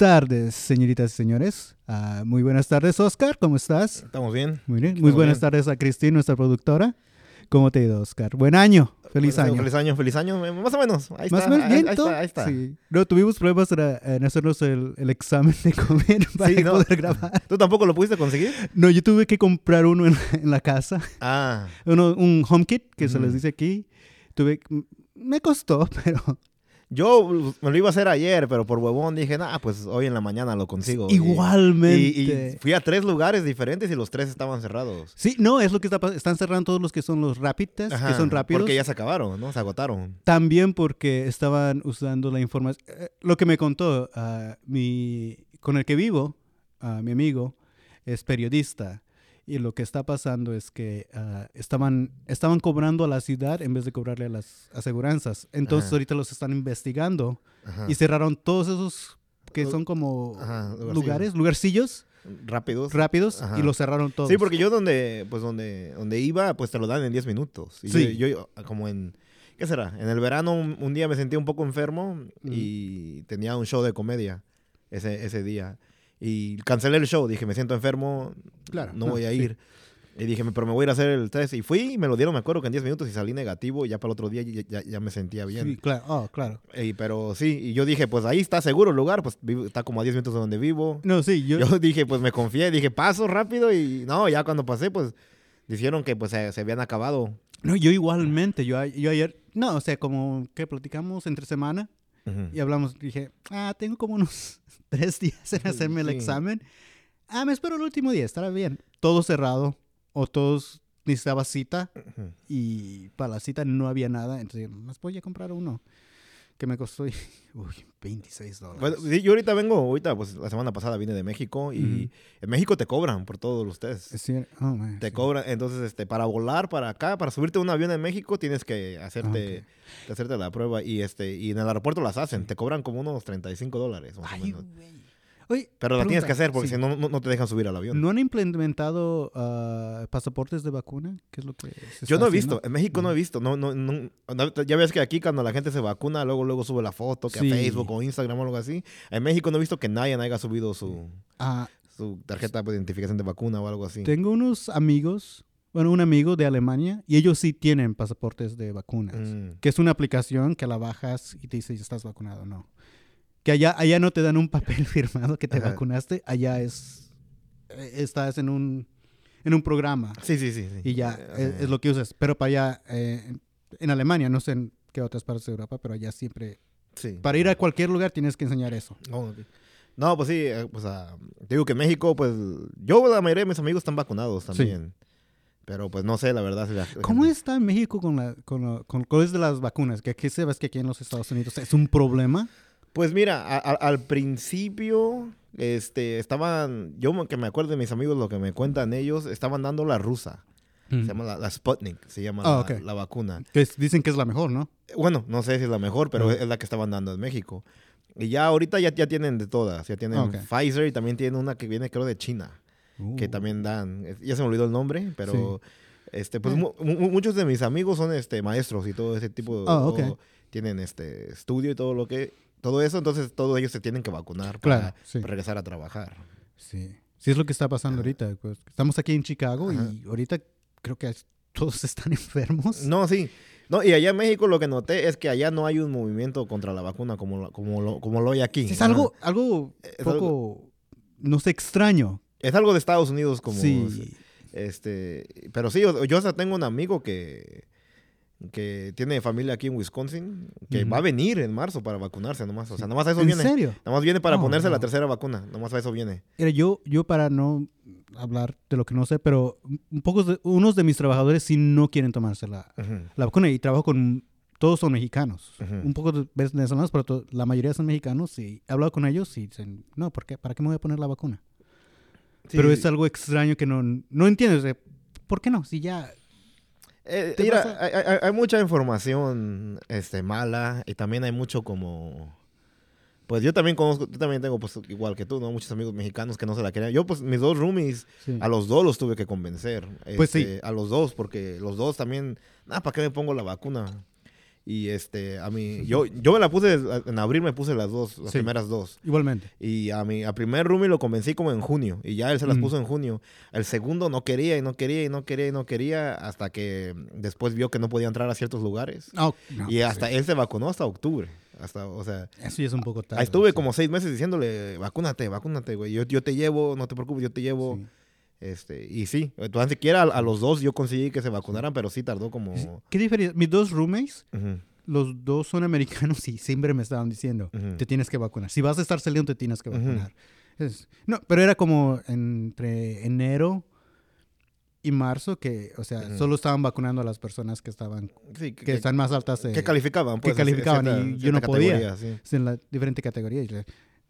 Buenas tardes, señoritas y señores. Ah, muy buenas tardes, Oscar. ¿Cómo estás? ¿Estamos bien? Muy bien. Muy buenas bien. tardes a Cristina, nuestra productora. ¿Cómo te ha ido, Oscar? Buen año. Feliz Bueno, año. Feliz año, feliz año. eh, Más o menos. Ahí Más está. o menos ahí, bien, ahí está, ahí está. Sí. No, tuvimos problemas en hacernos el, el examen de COVID para Sí, no. poder grabar. ¿Tú tampoco lo pudiste conseguir? No, yo tuve que comprar uno en, en la casa. Ah, Uno, un home kit, que se les dice aquí. Tuve, me costó, pero yo me lo iba a hacer ayer, pero por huevón dije, nah, pues hoy en la mañana lo consigo. Igualmente. Y, y fui a tres lugares diferentes y los tres estaban cerrados. Sí, no, es lo que está pasando. Están cerrando todos los que son los rapid que son rápidos. Porque ya se acabaron, ¿no? Se agotaron. También porque estaban usando la información. eh, lo que me contó ah, mi, con el que vivo, ah, mi amigo, es periodista. Y lo que está pasando es que ah, estaban, estaban cobrando a la ciudad en vez de cobrarle a las aseguranzas. Entonces Ajá. ahorita los están investigando Ajá. y cerraron todos esos que son como Ajá, lugares, lugarcillos Rápidos. rápidos y los cerraron todos. Sí, porque yo donde, pues donde, donde iba, pues te lo dan en 10 minutos. Y Sí. yo, yo, como en, ¿qué será? En el verano un, un día me sentí un poco enfermo Mm. y tenía un show de comedia ese, ese día. Y cancelé el show, dije, me siento enfermo, Claro, no no, voy a sí. ir. Y dije, pero me voy a ir a hacer el test. Y fui y me lo dieron, me acuerdo que en 10 minutos y salí negativo. Y ya para el otro día ya, ya- ya me sentía bien. Sí, claro. Oh, claro. Y, pero sí, y yo dije, pues ahí está seguro el lugar, pues vivo- está como a 10 minutos de donde vivo. No, sí, yo, Yo dije, pues me confié, dije, paso rápido y no, ya cuando pasé, pues dijeron que pues se, se habían acabado. No, yo igualmente, yo, yo ayer, no, o sea, como que platicamos entre semana Y hablamos, dije, ah, tengo como unos tres días en hacerme el Sí. examen. Ah, me espero el último día, estará bien. Todo cerrado o todos necesitaba cita y para la cita no había nada, entonces más voy a comprar uno que me costó, uy, 26 dólares. Bueno, sí, yo ahorita vengo, ahorita, pues la semana pasada vine de México y en México te cobran por todos los tests. Es cier- oh, man, Te sí. cobran, entonces, este, para volar para acá, para subirte a un avión en México, tienes que hacerte, hacerte la prueba y este, y en el aeropuerto las hacen, te cobran como unos 35 dólares, más o Ay, menos. güey. Oye, Pero la tienes que hacer porque sí. si no, no, no te dejan subir al avión. ¿No han implementado ah, pasaportes de vacuna? ¿Qué es lo que se Yo está no he visto, en México no he visto, no, no, no, no- ya ves que aquí cuando la gente se vacuna, luego luego sube la foto, que Sí. a Facebook o Instagram o algo así. En México no he visto que nadie haya subido su, Ah, su tarjeta de identificación de vacuna o algo así. Tengo unos amigos, bueno, un amigo de Alemania, y ellos sí tienen pasaportes de vacunas, Mm. que es una aplicación que la bajas y te dice si estás vacunado o no. Que allá, allá no te dan un papel firmado que te Ajá. vacunaste, allá es, estás en un, en un programa Sí, sí, sí. sí. y ya Eh, es, es lo que usas. Pero para allá, eh, en- Alemania, no sé en qué otras partes de Europa, pero allá siempre, sí. para ir a cualquier lugar tienes que enseñar eso. No, pues sí, pues ah, te digo que en México, pues yo, la mayoría de mis amigos están vacunados también. Pero pues no sé, la verdad. si la- la ¿Cómo gente- está en México con, la, con, lo- con de las vacunas? Que aquí sabes que aquí en los Estados Unidos es un problema. Pues mira, a- a- al principio, este, estaban, yo que me acuerdo de mis amigos, lo que me cuentan ellos, estaban dando la rusa. Se llama la, la Sputnik, se llama Ah, la, vacuna. Que es- dicen que es la mejor, ¿no? Bueno, no sé si es la mejor, pero es la que estaban dando en México. Y ya ahorita ya, ya tienen de todas. Ya tienen Ah. Pfizer y también tienen una que viene creo de China, que Uh. también dan. Ya se me olvidó el nombre, pero este pues Eh. mu- mu- muchos de mis amigos son este maestros y todo ese tipo de Ah, ok. o tienen este estudio y todo lo que todo eso, entonces todos ellos se tienen que vacunar para Claro, sí. regresar a trabajar. Sí. Sí es lo que está pasando ahorita. pues. Estamos aquí en Chicago Ajá. y ahorita creo que todos están enfermos. No, sí. No, y allá en México lo que noté es que allá no hay un movimiento contra la vacuna como, lo- como, lo, como lo hay aquí. es algo, algo Es poco, no sé, extraño. Es algo de Estados Unidos como... sí. Este, pero sí, yo, yo hasta tengo un amigo que, que tiene familia aquí en Wisconsin, que va a venir en marzo para vacunarse nomás. O sea, nomás a eso ¿En viene. serio? Nomás viene para ponerse la tercera vacuna. Nomás a eso viene. Mira, yo, yo para no hablar de lo que no sé, pero un poco de- unos de mis trabajadores sí no quieren tomarse la, vacuna y trabajo con todos son mexicanos. Un poco de venezolanos, pero to- la mayoría son mexicanos y he hablado con ellos y dicen, no, ¿por qué? ¿para qué me voy a poner la vacuna? Sí, pero es algo extraño que no, no entiendes. de, ¿Por qué no? Si ya... Eh, ¿Te mira, hay, hay- hay mucha información este, mala y también hay mucho como... Pues yo también conozco, yo también tengo, pues igual que tú, ¿no? Muchos amigos mexicanos que no se la querían. Yo, pues mis dos roomies, sí. a los dos los tuve que convencer. Pues sí. este, A los dos, porque los dos también, nada, ¿para qué me pongo la vacuna? Y este, a mí, yo, yo me la puse, en abril me puse las dos, las Sí. primeras dos. Igualmente. Y a mi a primer roomie lo convencí como en junio. Y ya él se las Mm. puso en junio. El segundo no quería y no quería y no quería y no quería. Hasta que después vio que no podía entrar a ciertos lugares. Oh, no, y hasta sí. él se vacunó hasta octubre. Hasta, o sea, Eso ya es un poco tarde. estuve sí. como seis meses diciéndole, vacúnate, vacúnate, güey. Yo, yo te llevo, no te preocupes, yo te llevo. Este, y sí, tan siquiera a, a los dos yo conseguí que se vacunaran, pero sí tardó como... ¿Qué diferencia? Mis dos roommates, Ujú, los dos son americanos y siempre me estaban diciendo, Ujú. te tienes que vacunar. Si vas a estar saliendo, te tienes que vacunar. Es- no, pero era como entre enero y marzo que, o sea, Ujú. solo estaban vacunando a las personas que estaban, Sí, que están más altas de- que calificaban. que Pues, en calificaban cierta- y yo no podía. sí. en la diferente categoría.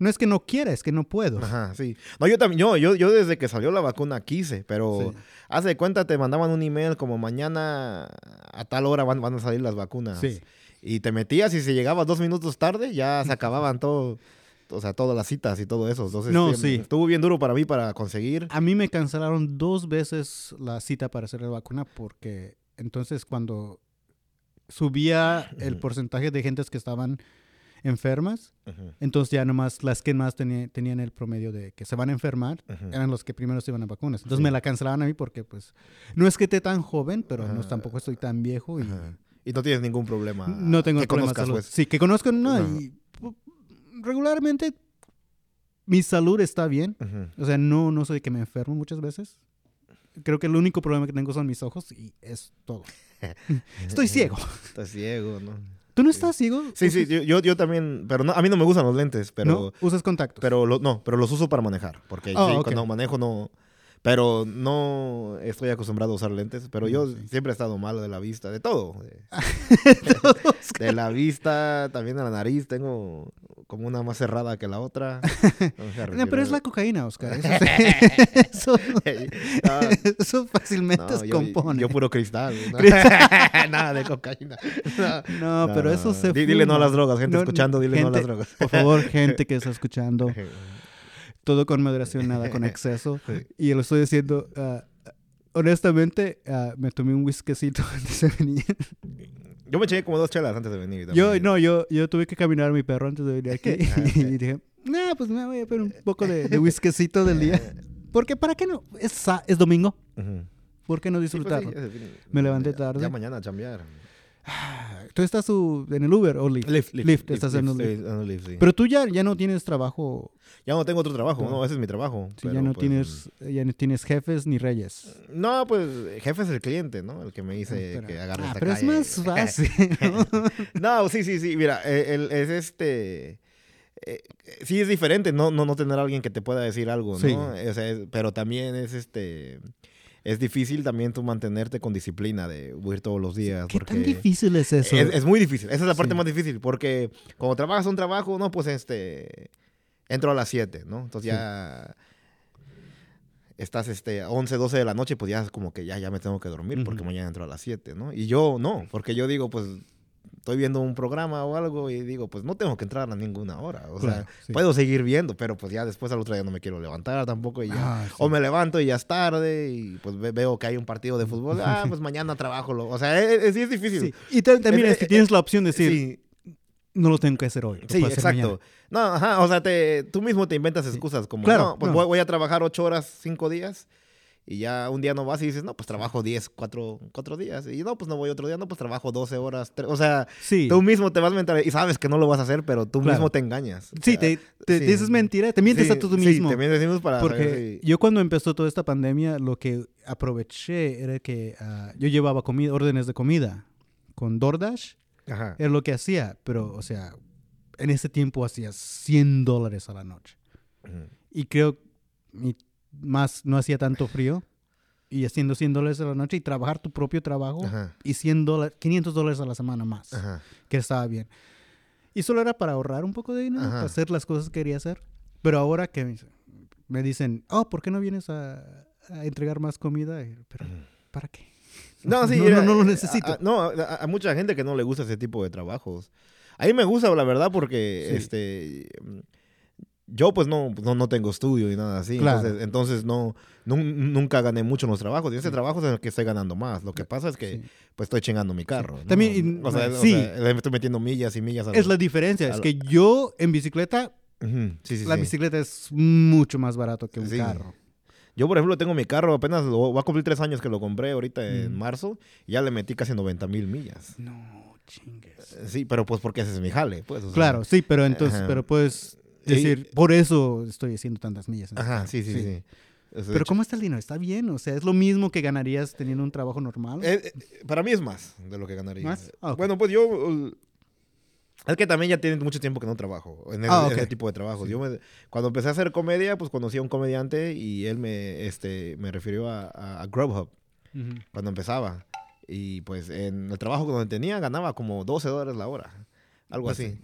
No es que no quiera, es que no puedo. Ajá, sí. No, yo también, yo, yo, yo desde que salió la vacuna quise, pero Sí. hace de cuenta te mandaban un email como mañana a tal hora van, van a salir las vacunas. Sí. Y te metías y si llegabas dos minutos tarde ya se acababan todo, o sea, todas las citas y todo eso. Entonces, No, sí. Estuvo bien duro para mí para conseguir. A mí me cancelaron dos veces la cita para hacer la vacuna porque entonces cuando subía el porcentaje de gentes que estaban enfermas, Ujú, entonces ya nomás las que más tenían el promedio de que se van a enfermar ujú. eran los que primero se iban a vacunas. Entonces Sí. me la cancelaban a mí porque pues no es que esté tan joven, pero no Ajá. tampoco estoy tan viejo y. Y no tienes ningún problema. no tengo que problema conozcas, pues. Sí, que conozco, no, y pu- regularmente mi salud está bien. O sea, no, no soy que me enfermo muchas veces. Creo que el único problema que tengo son mis ojos y es todo. Estoy ciego. Estás ciego, ¿no? ¿Tú no estás ciego? Sí, sí, yo, yo, yo también, pero no, a mí no me gustan los lentes, pero... ¿No? Usas contactos. Pero lo- no, pero los uso para manejar. Porque Oh, sí, cuando manejo no. Pero no estoy acostumbrado a usar lentes. Pero yo Mm, sí. siempre he estado malo de la vista, de todo. De, de la vista, también de la nariz. Tengo como una más cerrada que la otra. No, pero es la cocaína, Oscar. Eso, eso, Ah, eso fácilmente no, se compone. yo puro cristal. ¿no? Nada de cocaína. No, pero eso se Di- Dile no a las drogas, gente escuchando, dile no a las drogas. Por favor, gente que está escuchando, todo con moderación, nada con exceso. Sí. Y lo estoy diciendo, ah, honestamente, ah, me tomé un whiskycito antes de venir. Yo me eché como dos chelas antes de venir. Yo, no, yo, yo tuve que caminar a mi perro antes de venir aquí. Ah, y dije, nah, pues me voy a poner un poco de, de whiskycito del día. Porque, ¿para qué no? Es, es domingo. ¿Por qué no Sí, pues sí, disfrutarlo? Me levanté ya- tarde. Ya mañana a chambear. ¿Tú estás su- en el Uber o Lyft? Lyft, Lyft, estás en el Lyft, Lyft. estoy en el Lyft, sí. Pero tú ya, ya no tienes trabajo. ya no tengo otro trabajo, No. no, ese es mi trabajo. ya no pues, tienes, ya no tienes jefes ni reyes. No, pues jefe es el cliente, ¿no? El que me dice Pero- que agarre ah, esta pero calle. es más fácil. ¿no? no, sí, sí, sí. Mira, el- es este. eh, sí, es diferente no, no, no tener a alguien que te pueda decir algo, ¿no? Sí. O sea, es- pero también es este. Es difícil también tú mantenerte con disciplina de ir todos los días. ¿Qué porque tan difícil es eso? Es, es muy difícil. Esa es la parte Sí. más difícil. Porque cuando trabajas un trabajo, no, pues este. Entro a las 7, ¿no? Entonces Sí. ya. Estás este, 11, 12 de la noche, pues ya es como que ya, ya me tengo que dormir porque mañana entro a las 7, ¿no? Y yo no, porque yo digo, pues estoy viendo un programa o algo y digo, pues no tengo que entrar a ninguna hora. O Claro, sea, sí. puedo seguir viendo, pero pues ya después al otro día no me quiero levantar tampoco y ya. Ah, sí. O me levanto y ya es tarde y pues ve- veo que hay un partido de fútbol. Ah, pues mañana trabajo. Lo, o sea, es, es- sí es difícil. Sí. Y ta- también Es- que tienes la opción de decir, no lo tengo que hacer hoy. Sí, exacto. mañana". No, ajá, o sea, te, tú mismo te inventas excusas como, Claro, no, pues no. Voy, voy a trabajar ocho horas, cinco días, y ya un día no vas y dices, no, pues trabajo diez, cuatro, cuatro días, y no, pues no voy otro día, no, pues trabajo doce horas, tre- o sea, Sí. tú mismo te vas a mentar y sabes que no lo vas a hacer, pero tú Claro. mismo te engañas. O Sí, sea, te, te sí. dices mentira, te mientes sí, a tú sí, mismo. te mientes para Porque saber si- yo cuando empezó toda esta pandemia, lo que aproveché era que ah, yo llevaba comida, órdenes de comida con DoorDash, Ajá. era lo que hacía, pero, o sea, en ese tiempo hacía 100 dólares a la noche. Ujú. Y creo, y más, no hacía tanto frío, y haciendo 100 dólares a la noche y trabajar tu propio trabajo, Ajá. y 100 dólares, 500 dólares a la semana más, Ajá. que estaba bien. Y solo era para ahorrar un poco de dinero, Ajá. para hacer las cosas que quería hacer. Pero ahora que me- dicen, oh, ¿por qué no vienes a, a entregar más comida? Pero, ¿para qué? No, sí, no, no, no lo eh, necesito. a- a- no, a, a mucha gente que no le gusta ese tipo de trabajos. A mí me gusta, la verdad, porque Sí. este yo pues no, no, no tengo estudio y nada así. Claro. Entonces, entonces no, nun- nunca gané mucho en los trabajos. Y ese trabajo es en el que estoy ganando más. Lo que pasa es que Sí. pues estoy chingando mi carro. También, o sea, o sea, le estoy metiendo millas y millas a Es lo- la diferencia, a es que yo en bicicleta, sí, la bicicleta es mucho más barato que un Sí. carro. Yo, por ejemplo, tengo mi carro, apenas lo, va a cumplir tres años que lo compré ahorita en Mm. marzo. Y ya le metí casi 90 mil millas. No, chingues. Sí, pero pues porque ese es mi jale, pues. o sea. Claro, sí, pero entonces, Ajá. pero puedes Y- decir, por eso estoy haciendo tantas millas. este Ajá, carro". sí, sí, sí. De Pero ¿cómo está el dinero? ¿Está bien? O sea, ¿es lo mismo que ganarías teniendo un trabajo normal? eh, eh, para mí es más de lo que ganaría. ¿Más? Ah, ok. Bueno, pues yo... uh, Es que también ya tiene mucho tiempo que no trabajo en, el- Ah, en ok. ese tipo de trabajos. Yo me- cuando empecé a hacer comedia, pues conocí a un comediante y él me, este, me refirió a, a, a Grubhub Ujú. cuando empezaba. Y pues en el trabajo donde tenía ganaba como 12 dólares la hora. Algo Pues así.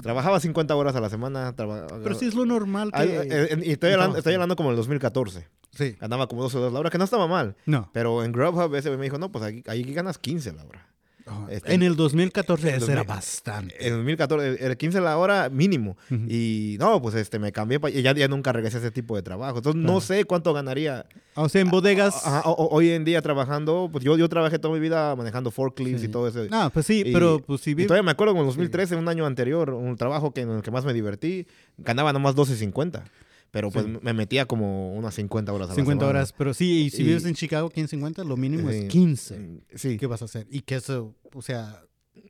Trabajaba 50 horas a la semana. traba- Pero sí es lo normal que... Ah, eh, y estoy hablando, estoy hablando como en el 2014. Sí. Ganaba como 12 dólares la hora, que no estaba mal. No. Pero en Grubhub ese me dijo, no, pues aquí, aquí ganas 15 la hora. Ah, Este- en el 2014 en el eso era 2000. bastante. En el 2014 era 15 la hora mínimo. Ujú. Y no, pues este, me cambié y ya, ya nunca regresé a ese tipo de trabajo. Entonces no Claro. sé cuánto ganaría. O sea, en bodegas... Ajá, o- o- hoy en día trabajando, pues yo, yo trabajé toda mi vida manejando forklifts Sí. y todo eso. No, pues sí, Y- pero pues si Y vi- todavía me acuerdo en 2013, un año anterior, un trabajo que, en el que más me divertí, ganaba nomás 12.50. Pero pues Sí. me metía como unas 50 horas a la 50 semana. horas, pero sí, y si Y- vives en Chicago, 1550, lo mínimo Sí. es 15. Mm, Sí. ¿Qué vas a hacer? Y que eso, o sea,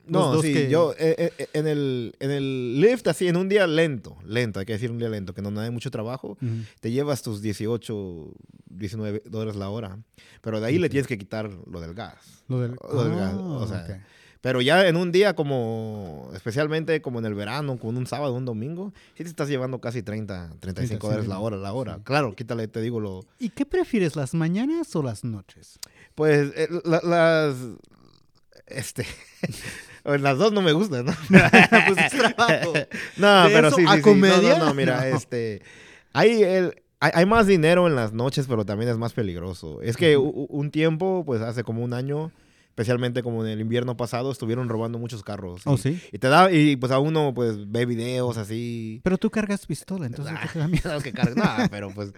No, sí, que- yo eh, eh, en, el, en el lift, así, en un día lento, lento, hay que decir un día lento, que no hay mucho trabajo, te llevas tus 18, 19 dólares la hora. Pero de ahí le tienes que quitar lo del gas. Lo del, Lo del gas, Ah, o sea. Pero ya en un día como, especialmente como en el verano, como un sábado, un domingo, sí te estás llevando casi 30, 35 sí, dólares sí. la hora, la hora. Claro, quítale, te digo lo... ¿Y qué prefieres, las mañanas o las noches? Pues eh, la- las... Este... las dos no me gustan, ¿no? pues es trabajo. No, ¿De pero sí, a sí, sí. comedia? No, no, no, mira, No. este... Hay, el, hay, más dinero en las noches, pero también es más peligroso. Es que un tiempo, pues hace como un año, especialmente como en el invierno pasado, estuvieron robando muchos carros. ¿Oh, y, sí? y te da, y pues a uno pues ve videos así. Pero tú cargas pistola, entonces ¿qué te da miedo? Sabes que carga- nah, pero pues,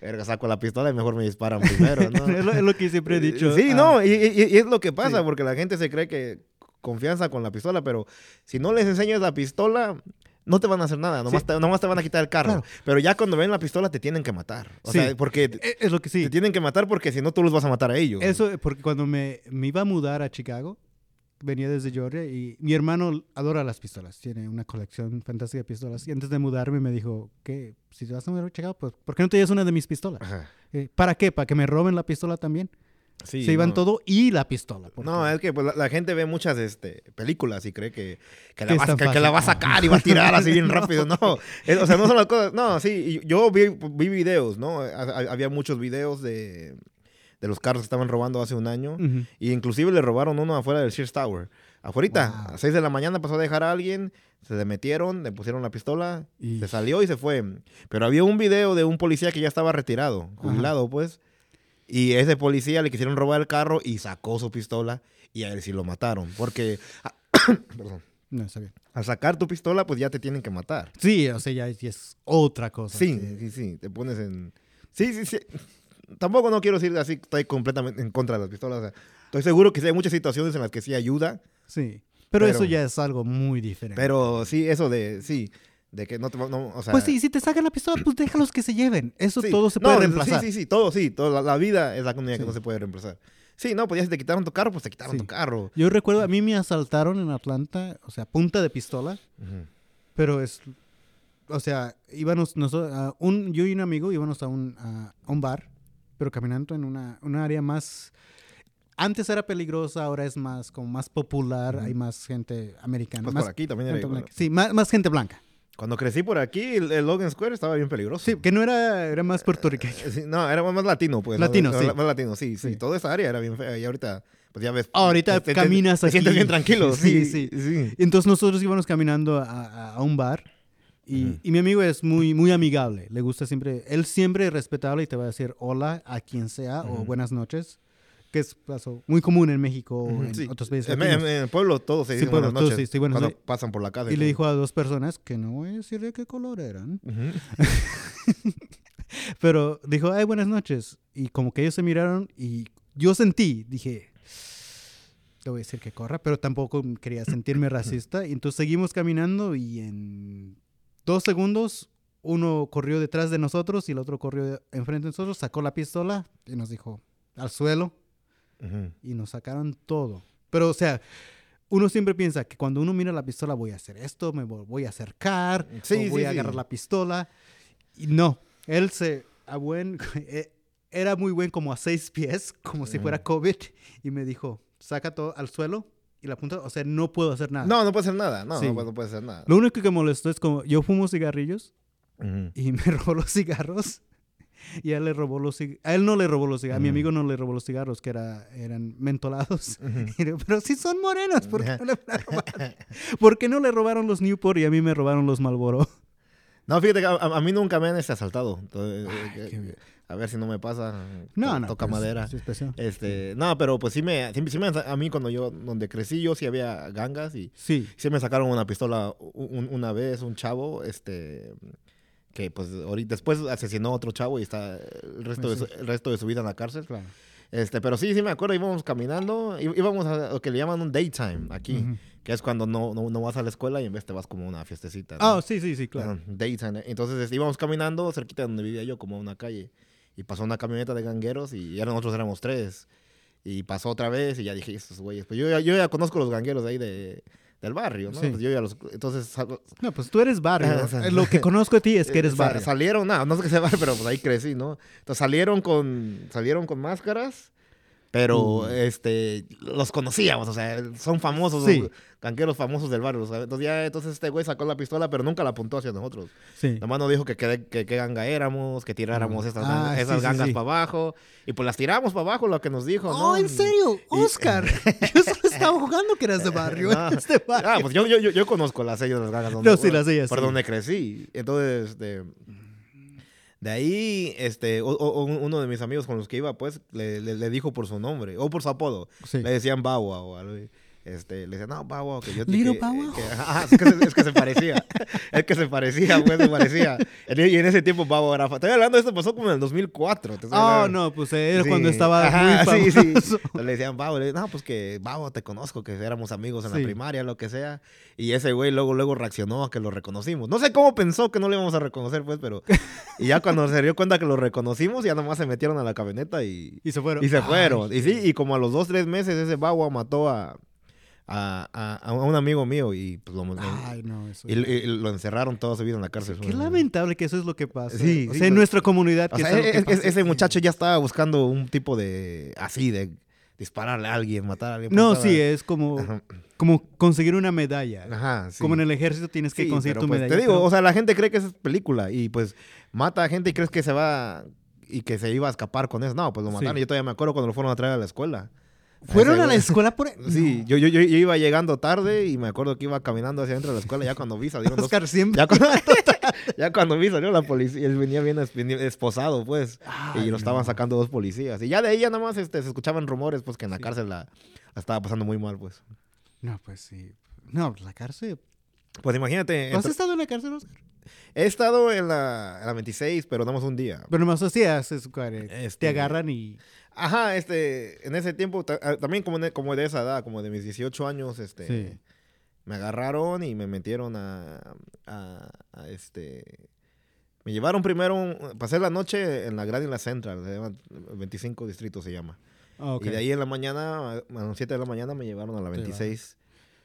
verga, saco la pistola y mejor me disparan primero, ¿no? es, lo, es lo que siempre he dicho. Sí, ah, no, y, y- y es lo que pasa, Sí. porque la gente se cree que confianza con la pistola, pero si no les enseñas la pistola, no te van a hacer nada, nomás, Sí. te, nomás te van a quitar el carro. Claro. Pero ya cuando ven la pistola te tienen que matar. O Sí. sea, porque te, e- Es lo que sí. te tienen que matar porque si no tú los vas a matar a ellos. Eso, porque cuando me, me iba a mudar a Chicago, venía desde Georgia y mi hermano adora las pistolas. Tiene una colección fantástica de pistolas. Y antes de mudarme me dijo, que si te vas a mudar a Chicago, pues, ¿por qué no te llevas una de mis pistolas? Eh, ¿Para qué? ¿Para que me roben la pistola también? Sí, Se iban no. todo y la pistola. porque- No, es que pues, la, la gente ve muchas este, películas y cree que, que, la Que la va a sacar y va a tirar así bien rápido. No, Es- o sea, no son las cosas. No, sí, yo vi, vi videos, ¿no? Ha- ha- Había muchos videos de, de los carros que estaban robando hace un año. Ujú. Y inclusive le robaron uno afuera del Sears Tower. Afuera, Wow. a 6 de la mañana pasó a dejar a alguien, se le metieron, le pusieron la pistola, Y- se salió y se fue. Pero había un video de un policía que ya estaba retirado, jubilado pues. Y ese policía le quisieron robar el carro y sacó su pistola y a él sí lo mataron. Porque, perdón, No, está bien. al sacar tu pistola pues ya te tienen que matar. Sí, o sea, ya es, ya es otra cosa. Sí, que- sí, sí, te pones en... Sí, sí, sí. Tampoco no quiero decir así, estoy completamente en contra de las pistolas. o sea, estoy seguro que sí hay muchas situaciones en las que sí ayuda. sí. Pero, Pero- eso ya es algo muy diferente. Pero sí, eso de, sí, de que no te no, o sea... pues sí, si te sacan la pistola, pues déjalos que se lleven. Eso sí. todo se No, puede sí, reemplazar. Sí, sí, sí, todo, sí, todo, la, la vida es la que Sí. no se puede reemplazar. Sí, no, pues ya si te quitaron tu carro, pues te quitaron tu carro. Yo recuerdo, a mí me asaltaron en Atlanta, o sea, punta de pistola, pero es, o sea, íbamos, nosotros, a un, yo y un amigo íbamos a un, a un bar, pero caminando en una, una área más, antes era peligrosa, ahora es más, como más popular, hay más gente americana. Pues más por aquí también era gente. Sí, más, más gente blanca. Cuando crecí por aquí, el, el Logan Square estaba bien peligroso. Sí, que no era, era más puertorriqueño. Eh, sí, no, era más latino, pues. ¿no? Latino, sí. Más latino, sí, sí, Sí. Toda esa área era bien fea y ahorita, pues ya ves. Ahorita te- te- caminas te sientes aquí. bien tranquilo. Sí, Sí, sí. Entonces nosotros íbamos caminando a, a- un bar y, Ujú. y mi amigo es muy, muy amigable. Le gusta siempre, él siempre es respetable y te va a decir hola a quien sea o buenas noches. Que es muy común en México o en sí. otros países. En, latinos. en- en el pueblo todos se Sí, dicen buenas noches sí, sí, buenas cuando noches. pasan por la casa. y le dijo a dos personas que no voy a decir de qué color eran. Pero dijo, ay, buenas noches. Y como que ellos se miraron y yo sentí, dije, le voy a decir que corra, pero tampoco quería sentirme racista. Y entonces seguimos caminando y en dos segundos uno corrió detrás de nosotros y el otro corrió enfrente de nosotros, sacó la pistola y nos dijo, al suelo. Ujú. y nos sacaron todo. Pero, o sea, uno siempre piensa que cuando uno mira la pistola voy a hacer esto, me vo- voy a acercar, Sí, o sí, voy a sí. agarrar la pistola. Y no, él se, a buen, eh, era muy buen como a seis pies, como si fuera Ujú. COVID, y me dijo, saca todo al suelo y la punta, o sea, no puedo hacer nada. No, no puede ser nada. No, no, puede- no ser nada. Lo único que molestó es como, yo fumo cigarrillos Ujú. y me robó los cigarros. Y él le robó los a él no le robó los cigarros, a mi Ujú. amigo no le robó los cigarros que era, eran mentolados. Y digo, Pero si son morenos, ¿por qué no le? ¿Por qué no le robaron los Newport y a mí me robaron los Marlboro? No, fíjate que a, a- mí nunca me han este, asaltado. Entonces, eh, Ay, eh, qué bien. a ver si no me pasa. No, to- no. Toca pues, madera. es especial. Este, no, pero pues sí me, sí, sí me, a mí cuando yo, donde crecí yo sí había gangas y Sí. sí me sacaron una pistola un- una vez, un chavo, este, que pues ahorita, después asesinó a otro chavo y está el resto, Pues de, sí. su, el resto de su vida en la cárcel. Claro. Este, pero sí, sí me acuerdo, íbamos caminando, íbamos a lo que le llaman un daytime aquí, Ujú. que es cuando no, no, no vas a la escuela y en vez te vas como a una fiestecita. ¿no? Ah, sí, sí, sí, claro. Daytime. Entonces este, íbamos caminando cerquita de donde vivía yo, como a una calle. Y pasó una camioneta de gangueros y ya nosotros éramos tres. Y pasó otra vez y ya dije, estos güeyes. Pues yo, ya- yo ya conozco los gangueros de ahí de, del barrio, ¿no? Sí. Yo ya los, entonces No, pues tú eres barrio. O sea, Lo que conozco de ti es que eres barrio. salieron, no, no sé qué sea barrio, pero pues ahí crecí, ¿no? Entonces salieron con, salieron con máscaras. Pero, Uy. este, los conocíamos, o sea, son famosos, Sí. Gangueros famosos del barrio. ¿sabes? Entonces ya, entonces este güey sacó la pistola, pero nunca la apuntó hacia nosotros. Sí. Nomás nos dijo que qué que, qué ganga éramos, que tiráramos Mm. esas, Ah, esas sí, gangas sí. para abajo. Y pues las tiramos para abajo, lo que nos dijo, ¿no? Oh, ¿en serio? Y- Oscar. Yo solo estaba jugando que eras de barrio. Eres de barrio. Ah, pues yo, yo, yo, yo conozco las sellas de las gangas. donde- No, sí, las sellas, Por donde crecí. Entonces, este, de ahí, este, o- o- uno de mis amigos con los que iba, pues, le, le- le dijo por su nombre, o por su apodo. Sí. Le decían Bawa o algo. Este, le decían, no, Bawa, que yo... Little que- Bow que- ajá, es, que se, es que se parecía. es que se parecía, pues, se parecía. Y en ese tiempo Bawa era... Estoy hablando de esto, pasó como en el 2004. te estoy Oh, no, pues era Sí, cuando estaba ajá, muy sí, sí. Le decían, Babo, le- no, pues que Babo, te conozco, que éramos amigos en Sí. la primaria, lo que sea. Y ese güey luego, luego reaccionó a que lo reconocimos. No sé cómo pensó que no le íbamos a reconocer, pues, pero... Y ya cuando se dio cuenta que lo reconocimos, ya nomás se metieron a la camioneta y, Y se fueron. y se Ay, fueron. Y sí, y como a los dos, tres meses ese Babo mató a, a, a- a un amigo mío y pues lo, Ay, no, eso. y- y lo encerraron toda su vida en la cárcel. Qué lamentable que eso es lo que pasa. Sí, o sí, sea, en pues. nuestra comunidad. Que sea, es que e- e- pasa. ese muchacho ya estaba buscando un tipo de... Así, de dispararle a alguien, matar a alguien. No, pues, sí, es como, Ajá. como conseguir una medalla. Ajá, sí. Como en el ejército tienes que Sí, conseguir pero, tu pues, medalla. Te digo, pero- o sea, la gente cree que es película y pues mata a gente y crees que se va y que se iba a escapar con eso. No, pues lo Sí. mataron. Yo todavía me acuerdo cuando lo fueron a traer a la escuela. ¿Fueron a la escuela por...? Sí, yo, yo, yo, yo iba llegando tarde y me acuerdo que iba caminando hacia adentro de la escuela. Ya cuando vi salieron dos... Oscar siempre. Ya cuando, ya cuando vi salió la policía, él venía bien esposado, pues. Ay, y lo estaban no. sacando dos policías. Y ya de ahí ya nada más este, se escuchaban rumores, pues, que en la Sí. cárcel la, la estaba pasando muy mal, pues. No, pues sí. No, la cárcel. Pues imagínate, ¿Tú has estado en la cárcel, Oscar? he estado en la, en la 26, pero nada más un día. Pero nomás así haces, cuare, Este- te agarran y... Ajá, este, en ese tiempo, ah, también como, de- como de esa edad, como de mis 18 años, este, Sí. me agarraron y me metieron a, a- a, este, me llevaron primero, un- pasé la noche en la Grand Island Central, se llama, 25 distritos se llama. Ah, ok. Y de ahí en la mañana, a las 7 de la mañana me llevaron a la Te 26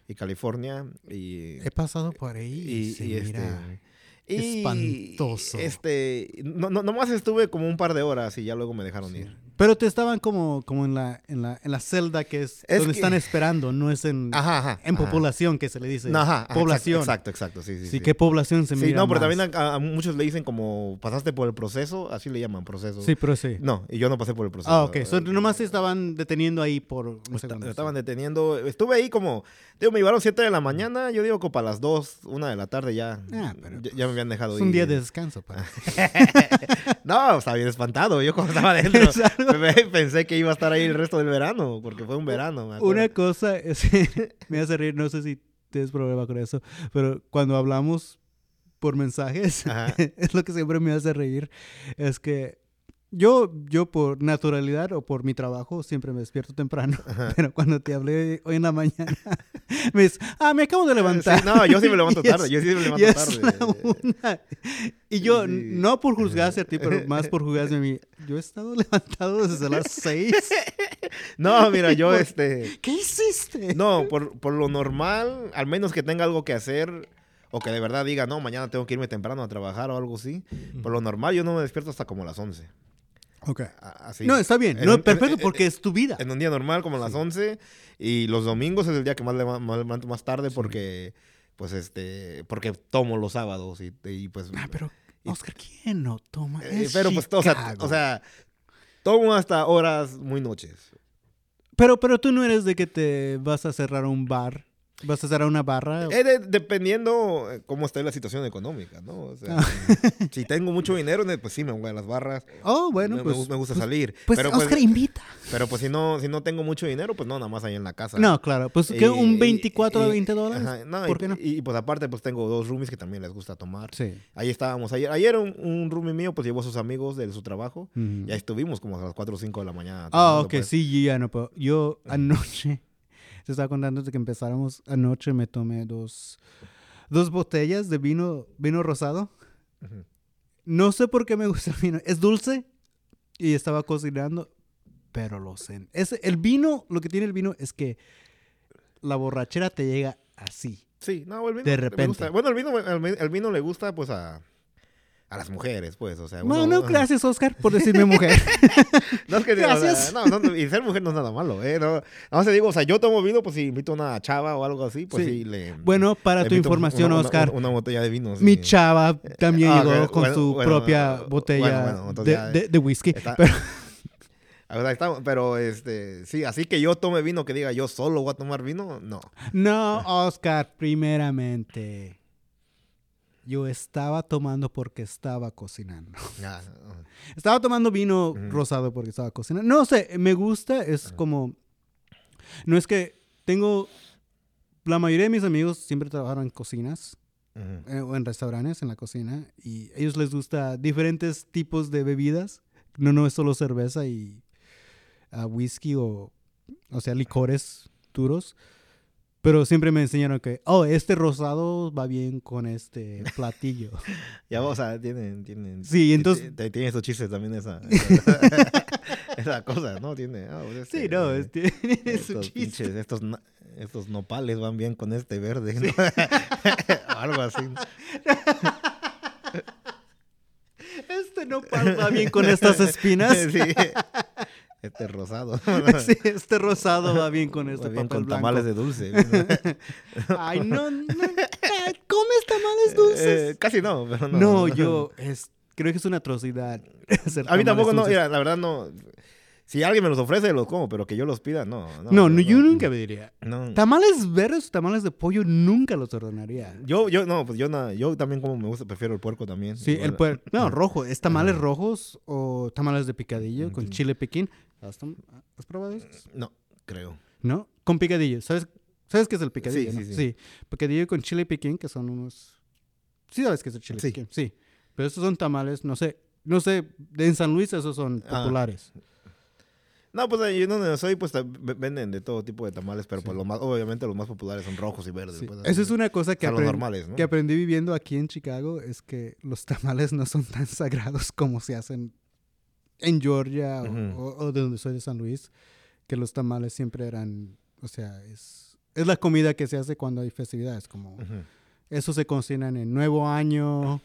y California y... He pasado por ahí y, y, y, este, mira... y, espantoso. Este, no, no, nomás estuve como un par de horas y ya luego me dejaron ir. Pero te estaban como, como en, la, en, la, en la celda que es, Es donde que- están esperando, no es en, Ajá, ajá. en ajá. población que se le dice. No, ajá, población. Exacto, exacto, sí, sí. Sí, ¿qué población se Sí, mira no, pero más? también a, a muchos le dicen como pasaste por el proceso, así le llaman proceso. Sí, pero sí. No, y yo no pasé por el proceso. Ah, ok. So, Eh, nomás te estaban deteniendo ahí por un segundo. estaban deteniendo. Estuve ahí como, digo, me llevaron 7 de la mañana, yo digo como para las 2, 1 de la tarde ya. Ah, pero ya, ya me habían dejado Es un ir. día de descanso. Para... No, estaba bien espantado yo cuando estaba adentro. Pensé que iba a estar ahí el resto del verano, porque fue un verano. me. Una cosa es, me hace reír, no sé si tienes problema con eso, pero cuando hablamos por mensajes, Ajá. es lo que siempre me hace reír, es que yo, yo por naturalidad o por mi trabajo siempre me despierto temprano, pero cuando te hablé hoy en la mañana, me dices, ah, me acabo de levantar. Sí, no, yo sí me levanto es- tarde, yo sí me levanto y tarde. una. Y yo, Sí. no por juzgarte a ti, pero más por juzgarme a mí, yo he estado levantado desde las seis. No, mira, yo este... ¿Qué hiciste? No, por, por lo normal, al menos que tenga algo que hacer o que de verdad diga, no, mañana tengo que irme temprano a trabajar o algo así. Por lo normal, yo no me despierto hasta como las 11. Ok. Así. No, está bien. En No, un- perfecto, en- porque es tu vida. En un día normal, como a las 11. Y los domingos es el día que más leva- más levanto más tarde porque, pues, este, porque tomo los sábados y, y, pues... Ah, pero, y- Oscar, ¿quién no toma? eh, pero pues, o sea, o sea, tomo hasta horas muy noches. Pero, pero tú no eres de que te vas a cerrar un bar. Vas a cerrar una barra. Eh, de- dependiendo eh, cómo esté la situación económica, ¿no? O sea, Ah. si tengo mucho dinero, ne- pues sí me voy a las barras. oh, bueno, me, pues. me gusta pues- salir. Pues, pero, Oscar, pues, invita. pero pues si no, si no tengo mucho dinero, pues no, nada más ahí en la casa. No, claro. Pues, Y- ¿qué? ¿Un y- 24 y- de 20 dólares? ajá, no, ¿Por y, qué no? Y, pues aparte, pues tengo dos roomies que también les gusta tomar. Sí. Ahí estábamos ayer. Ayer un, un roomie mío pues llevó a sus amigos de su trabajo. Ujú. Y ahí estuvimos como a las 4 o 5 de la mañana. Ah, tomando, ok, pues. sí, yo ya no puedo. Yo anoche, te estaba contando de que empezáramos, anoche me tomé dos, dos botellas de vino, vino rosado. No sé por qué me gusta el vino. Es dulce y estaba cocinando, pero lo sé. Es, el vino, lo que tiene el vino es que la borrachera te llega así. Sí, no, el vino. De me repente. gusta. Bueno, el vino, el, el vino le gusta pues a, a las mujeres, pues. O sea, No, uno- no, gracias, Oscar, por decirme mujer. No, es que, o sea, Gracias. no, no, y ser mujer no es nada malo, ¿eh? No, más te digo, o sea, yo tomo vino, pues si invito a una chava o algo así, pues Sí. sí, le. bueno, para le tu información, una- Oscar, Una, botella de vino. sí. mi chava también Ah, llegó con bueno, su bueno, propia bueno, botella de, ya de- de whisky. está- Pero, pero este, sí, así que yo tome vino que diga yo solo voy a tomar vino, no. no, Oscar, primeramente, yo estaba tomando porque estaba cocinando. Ya, Estaba tomando vino rosado porque estaba cocinando. No sé, me gusta, es como... No es que tengo... La mayoría de mis amigos siempre trabajaron en cocinas eh, o en restaurantes, en la cocina, y a ellos les gusta diferentes tipos de bebidas. No, no es solo cerveza y ah, whisky o, o sea, licores duros. Pero siempre me enseñaron que, oh, este rosado va bien con este platillo. Ya, o sea, tienen, tienen. Sí, entonces- Tiene esos chistes también, esa. Esa, esa cosa, ¿no? Tiene. ah, pues, sí, este, no, eh, tiene su estos chiste. pinches, estos, estos nopales van bien con este verde, ¿no? Algo así. Este no va bien con estas espinas. Sí. Este rosado. Sí, este rosado va bien con este Va bien papel con blanco. tamales de dulce. Ay, no, no. ah, ¿Comes tamales dulces? Eh, casi no, pero no. no, yo es, creo que es una atrocidad. hacer A mí tampoco, no. dulces. Mira, la verdad, no. Si alguien me los ofrece, los como, pero que yo los pida, no. No, No, no, yo nunca me diría. No. Tamales verdes o tamales de pollo nunca los ordenaría. Yo, yo, no, pues yo, na- yo también como me gusta, prefiero el puerco también. Sí, el Igual. puer... No, rojo. ¿Es tamales rojos o tamales de picadillo con chile piquín? ¿Has, probado esos? No, creo. ¿No? Con picadillo. ¿Sabes, ¿Sabes qué es el picadillo? Sí, no? sí, sí. Picadillo con chile piquín, que son unos... Sí sabes qué es el chile Sí. piquín. Sí. Pero estos son tamales, no sé. No sé, en San Luis esos son Ah. No, pues ahí donde soy, pues venden de todo tipo de tamales, pero pues lo más, obviamente los más populares son rojos y verdes. Sí. pues, Esa es una cosa que, aprend- normales, ¿no? que aprendí viviendo aquí en Chicago, es que los tamales no son tan sagrados como se hacen en Georgia o- Ujú. o, o de donde soy de San Luis, que los tamales siempre eran, o sea, es, es la comida que se hace cuando hay festividades, como eso se cocinan en Nuevo Año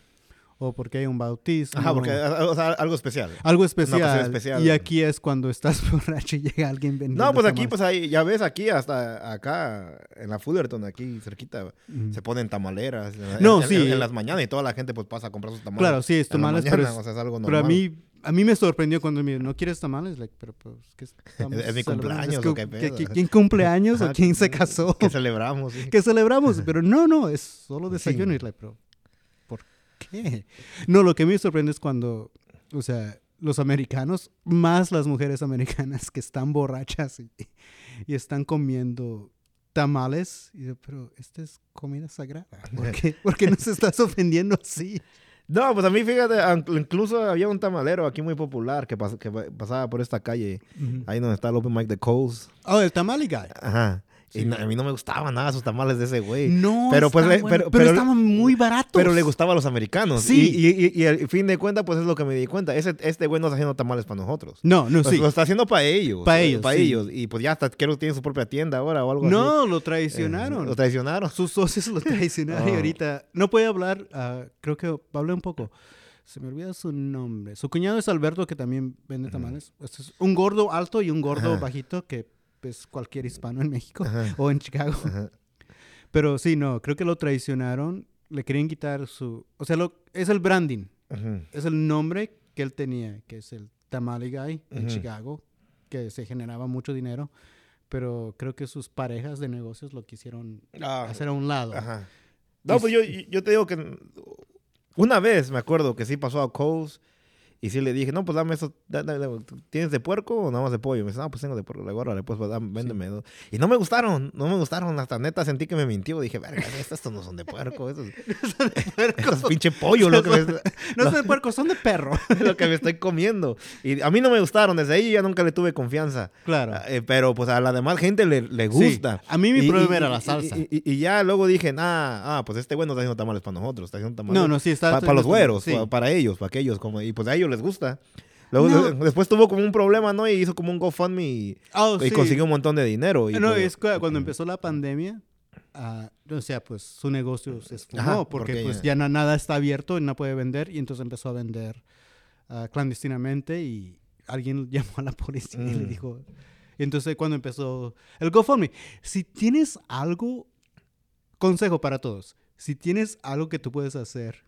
o porque hay un bautismo. Ajá, porque, o sea, algo especial. Algo especial. especial. Y aquí es cuando estás borracho y llega alguien vendiendo No, pues aquí, tamales. pues ahí, ya ves, aquí hasta acá, en la Fullerton, aquí cerquita, Ujú. se ponen tamaleras. No, en, sí. En, en las mañanas y toda la gente pues pasa a comprar sus tamales. Claro, sí, es tamales, mañana, pero, es- o sea, es algo pero a normal. mí, a mí me sorprendió cuando me dijo, ¿no quieres tamales? Like, pero pues, ¿qué estamos Es mi cumpleaños, que- ¿o qué pedo? ¿Quién cumple años o quién se casó? Que celebramos, sí. que celebramos, pero no, no, es solo Sí. desayuno. Y like, pero, ¿por qué? No, lo que me sorprende es cuando, o sea, los americanos, más las mujeres americanas que están borrachas y, y están comiendo tamales. Y yo, pero esta es comida sagrada. ¿Por qué, ¿Por qué nos estás ofendiendo así? No, pues a mí, fíjate, incluso había un tamalero aquí muy popular que, pas- que pa- pasaba por esta calle, ahí donde está el Open Mic de Coles. Oh, el tamale guy. Ajá. Y Sí. no- a mí no me gustaban nada sus tamales de ese güey. No, Pero, pues, está le- bueno, pero- pero, pero- estaban muy baratos. Pero le gustaba a los americanos. Sí. Y, y, y- al fin de cuentas, pues es lo que me di cuenta. Ese, este güey no está haciendo tamales para nosotros. No, no, sí. lo está haciendo para ellos. Pa' eh, ellos, Para sí. ellos. Y pues ya hasta creo que tiene su propia tienda ahora o algo así. No, lo Eh, traicionaron. Lo traicionaron. Sus socios lo traicionaron y Oh. ahorita no puede hablar. ah, creo que hablé un poco. Se me olvida su nombre. Su cuñado es Alberto, que también vende tamales. Este es un gordo alto y un gordo Ajá. bajito, que es cualquier hispano en México Ajá. o en Chicago. Ajá. Pero sí, no, creo que lo traicionaron. Le querían quitar su... O sea, lo, es el branding. Ujú. Es el nombre que él tenía, que es el Tamale Guy en. Chicago, que se generaba mucho dinero. Pero creo que sus parejas de negocios lo quisieron hacer a un lado. Ajá. No, pues yo, yo te digo que una vez me acuerdo que sí pasó a Coles y sí le dije, no, pues dame eso, ¿tienes de puerco o nada más de pollo? Me dice, no, pues tengo de puerco. Le digo, órale, pues, pues, dame- véndeme dos. Y no me gustaron, no me gustaron, hasta neta sentí que me mintió. Dije, verga, estos no son de puerco, esos, esos pinche pollo, lo que, me, No son de puerco, son de perro. lo que me estoy comiendo. Y a mí no me gustaron, desde ahí ya nunca le tuve confianza. Claro. Ah, eh, pero pues a la demás gente le, le Sí, gusta. a mí mi Y- problema y- era la salsa. Y, ya luego dije, ah, ah, pues este güey no está haciendo tamales para nosotros, está haciendo tamales No, no, sí, está... para los güeros, sí. pa- para ellos, para aquellos, como, y pues a ellos les gusta. Luego No. después tuvo como un problema, ¿no? Y hizo como un GoFundMe y, Oh, y sí. consiguió un montón de dinero. Y No, pues- es cuando empezó la pandemia, ah, o sea, pues su negocio se esfumó Ajá, porque, porque pues ya- ya na- nada está abierto y no puede vender y entonces empezó a vender ah, clandestinamente y alguien llamó a la policía y le Mm. dijo... Y entonces cuando empezó el GoFundMe, si tienes algo, consejo para todos, si tienes algo que tú puedes hacer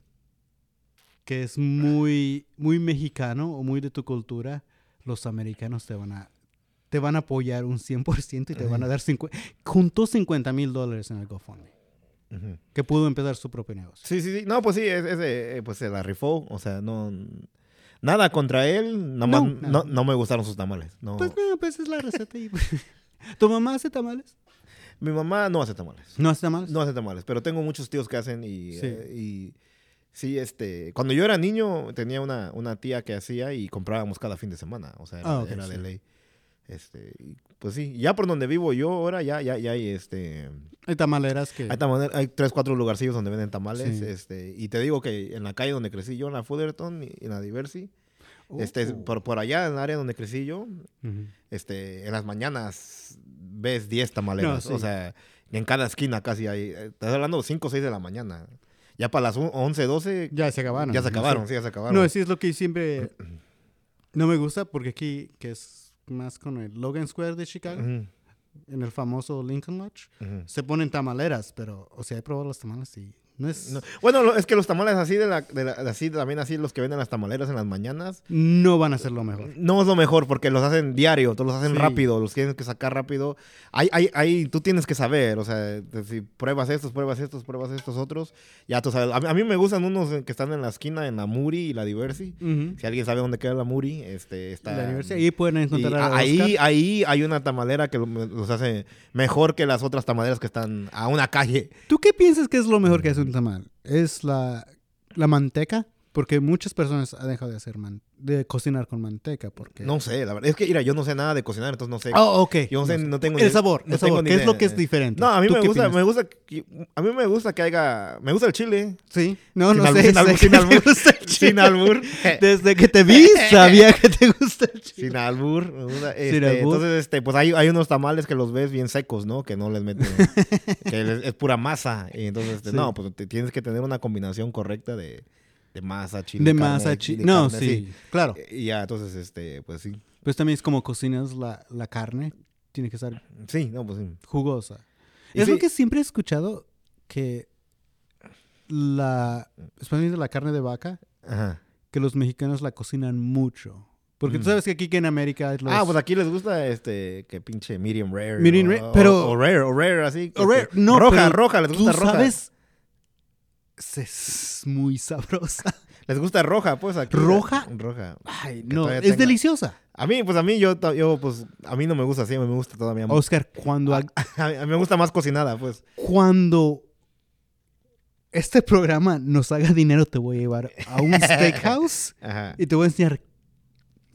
que es muy, muy mexicano o muy de tu cultura, los americanos te van a, te van a apoyar un 100% y te van a dar 50, juntó 50 mil dólares en el GoFundMe, Ujú. que pudo empezar su propio negocio. Sí, sí, sí. No, pues sí, es- ese, eh, pues se la rifó. O sea, no... Nada contra él, nomás No, no, no, me gustaron sus tamales. No. Pues no, pues es la receta. y- ¿Tu mamá hace tamales? Mi mamá no hace tamales. ¿No hace tamales? No hace tamales, pero tengo muchos tíos que hacen y, Sí. eh, y sí, este, cuando yo era niño tenía una, una tía que hacía y comprábamos cada fin de semana, o sea, era, Ah, era de ley. Este, pues sí, ya por donde vivo yo ahora ya, ya, ya hay este, Hay tamaleras que... hay, tamale- hay tres, cuatro lugarcillos donde venden tamales, Sí. este, y te digo que en la calle donde crecí yo, en la Fullerton y en la Diversi, este, Oh. por, por allá en el área donde crecí yo, este, en las mañanas ves 10 tamaleras. No, sí. O sea, en cada esquina casi hay. eh, Estás hablando 5 o 6 de la mañana. Ya para las un- 11, 12, Ya se acabaron. ya se acabaron, Sí. ya se acabaron. No, sí es lo que siempre no me gusta porque aquí, que es más con el Logan Square de Chicago, en el famoso Lincoln Lodge, se ponen tamaleras, pero, o sea, he probado los tamales y no es... No, No, Bueno, es que los tamales así, de la, de la- así también así los que venden las tamaleras en las mañanas, van a ser lo mejor. no es lo mejor porque los hacen diario, todos los hacen Sí. rápido, los tienes que sacar rápido. Ahí, ahí, ahí tú tienes que saber, o sea, si pruebas estos, pruebas estos, pruebas estos otros, ya tú sabes. A mí, a mí me gustan unos que están en la esquina, en la Muri y la Diversi. Si alguien sabe dónde queda la Muri, este, está... La ahí pueden encontrar a- ahí, Oscar. ahí hay una tamalera que lo- los hace mejor que las otras tamaleras que están a una calle. ¿Tú qué piensas que es lo mejor que hace un ¿Es la, la manteca? Porque muchas personas han dejado de hacer man- de cocinar con manteca porque... No sé, la verdad. Es que, mira, yo no sé nada de cocinar, entonces no sé. Oh, ok. yo no sé, no tengo El sabor, no el sabor. ¿Qué es lo que es diferente? No, a mí ¿Tú me gusta, opinas? me gusta, a mí me gusta que haya, me gusta el chile. Sí. No, Sin no albur, sé. sin albur, sin albur. gusta el Sin chile. albur. Desde que te vi, sabía que te gusta el chile. Sin albur. me gusta, este, albur. Entonces, este, pues hay, hay unos tamales que los ves bien secos, ¿no? Que no les meten, que les- es pura masa. Y entonces, este, Sí. no, pues te- tienes que tener una combinación correcta de, de masa, chile, De carne, masa, chile. No, carne, sí, claro. Y ya, entonces, este, pues sí. Pues también es como cocinas la, la carne. Tiene que estar Sí, no, pues sí. jugosa. Y es lo que siempre he escuchado que la, especialmente la carne de vaca, Ajá. que los mexicanos la cocinan mucho. Porque tú Mm. sabes que aquí que en América los- Ah, pues aquí les gusta este, que pinche medium rare. Medium o- rare, pero- O, rare, o rare, así. O rare, no, roja, roja, les tú gusta roja. sabes, es muy sabrosa. Les gusta roja, pues. Aquí, ¿Roja? Roja. Ay, no, es tenga- deliciosa. A mí, pues a mí, yo, yo, pues, a mí no me gusta así, me gusta todavía. más. Oscar, cuando, A mí, a mí me gusta más cocinada, pues. cuando este programa nos haga dinero, te voy a llevar a un steakhouse y te voy a enseñar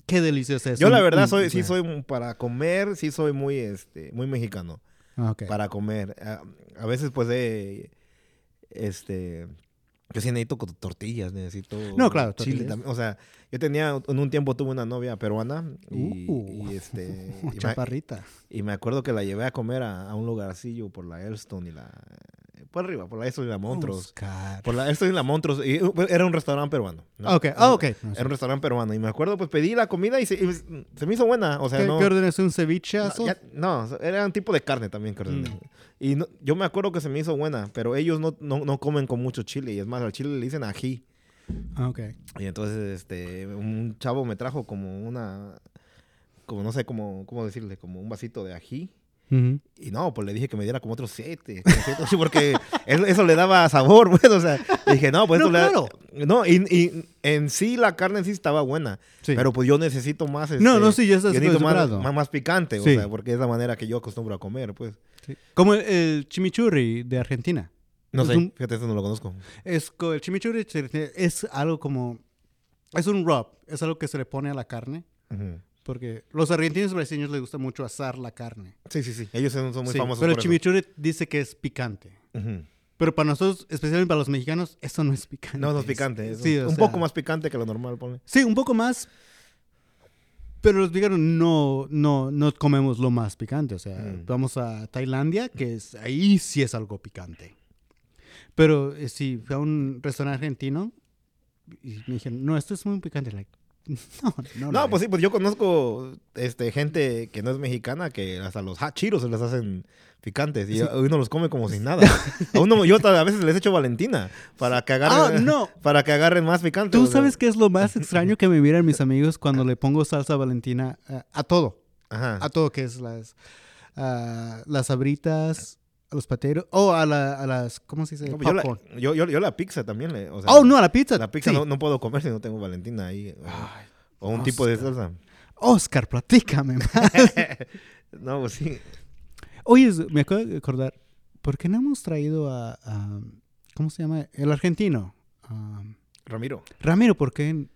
qué delicioso es. Yo la verdad soy, sí soy para comer, sí soy muy, este, muy mexicano. ah. Para comer. A, a veces, pues, de, este, yo sí necesito tortillas, necesito No, claro, chile también. O sea, yo tenía, en un tiempo tuve una novia peruana y, Uh. y, este, y me, Chaparrita. y me acuerdo que la llevé a comer a, a un lugarcillo por la Elstone y la, por arriba, por la Elstone y la Montrose. Oscar. Por la Elstone y la Montrose. Y, uh, era un restaurante peruano. ¿no? Ok, ah, ok. Era un restaurante peruano. Y me acuerdo, pues pedí la comida y se, y se me hizo buena. O sea, ¿Qué, no. qué ordenaste? ¿Un ceviche? No, ya- no, era un tipo de carne también que ordené. Mm. Y no- yo me acuerdo que se me hizo buena, pero ellos no, no, no comen con mucho chile. Y es más, al chile le dicen ají. Ah, ok. Y entonces, este, un chavo me trajo como una, como no sé cómo, cómo decirle, como un vasito de ají. Y no, pues le dije que me diera como otros siete, como siete, ocho, porque eso, le daba sabor, pues, o sea, dije, no, pues No, esto le da- claro. No, y, y en sí la carne en sí estaba buena, Sí. pero pues yo necesito más, No, este, no, sí, ya estás yo necesito más, más, más picante, Sí. o sea, porque es la manera que yo acostumbro a comer, pues. Sí. Como el, el chimichurri de Argentina. No Es sé, un- fíjate, eso no lo conozco. Es el chimichurri es algo como es un rub, es algo que se le pone a la carne Ujú. porque los argentinos y brasileños les gusta mucho asar la carne. Sí, sí, sí, ellos son, muy Sí, famosos pero el eso. chimichurri dice que es picante. Pero para nosotros, especialmente para los mexicanos, eso no es picante. No, no es picante, es sí, un, o un sea, poco más picante que lo normal, pone. Sí, un poco más. Pero los mexicanos no, no, no comemos lo más picante. O sea, Mm. vamos a Tailandia, que es ahí sí es algo picante. Pero eh, si fui a un restaurante argentino y me dijeron, no, esto es muy picante. Like, no, no. No, pues es". sí, pues yo conozco este, gente que no es mexicana que hasta los hachiros se les hacen picantes y uno los come como sin nada. A, uno, yo a veces les echo Valentina para que agarren, Ah, no. para que agarren más picante. ¿Tú o sea. sabes qué es lo más extraño que me miran mis amigos cuando le pongo salsa valentina eh, a todo? Ajá. A todo, que es las, ah, las sabritas, a los pateros, o a, la- a las, ¿cómo se dice? No, yo, la, yo, yo- yo la pizza también le. O sea, oh, no, a la pizza. La pizza sí. no, no puedo comer si no tengo Valentina ahí. O, Ay, o un tipo de salsa. Oscar, platícame más. no, pues sí. Oye, me acabo de acordar, ¿por qué no hemos traído a, a- ¿cómo se llama? El argentino. Ramiro. Ramiro, ¿por qué?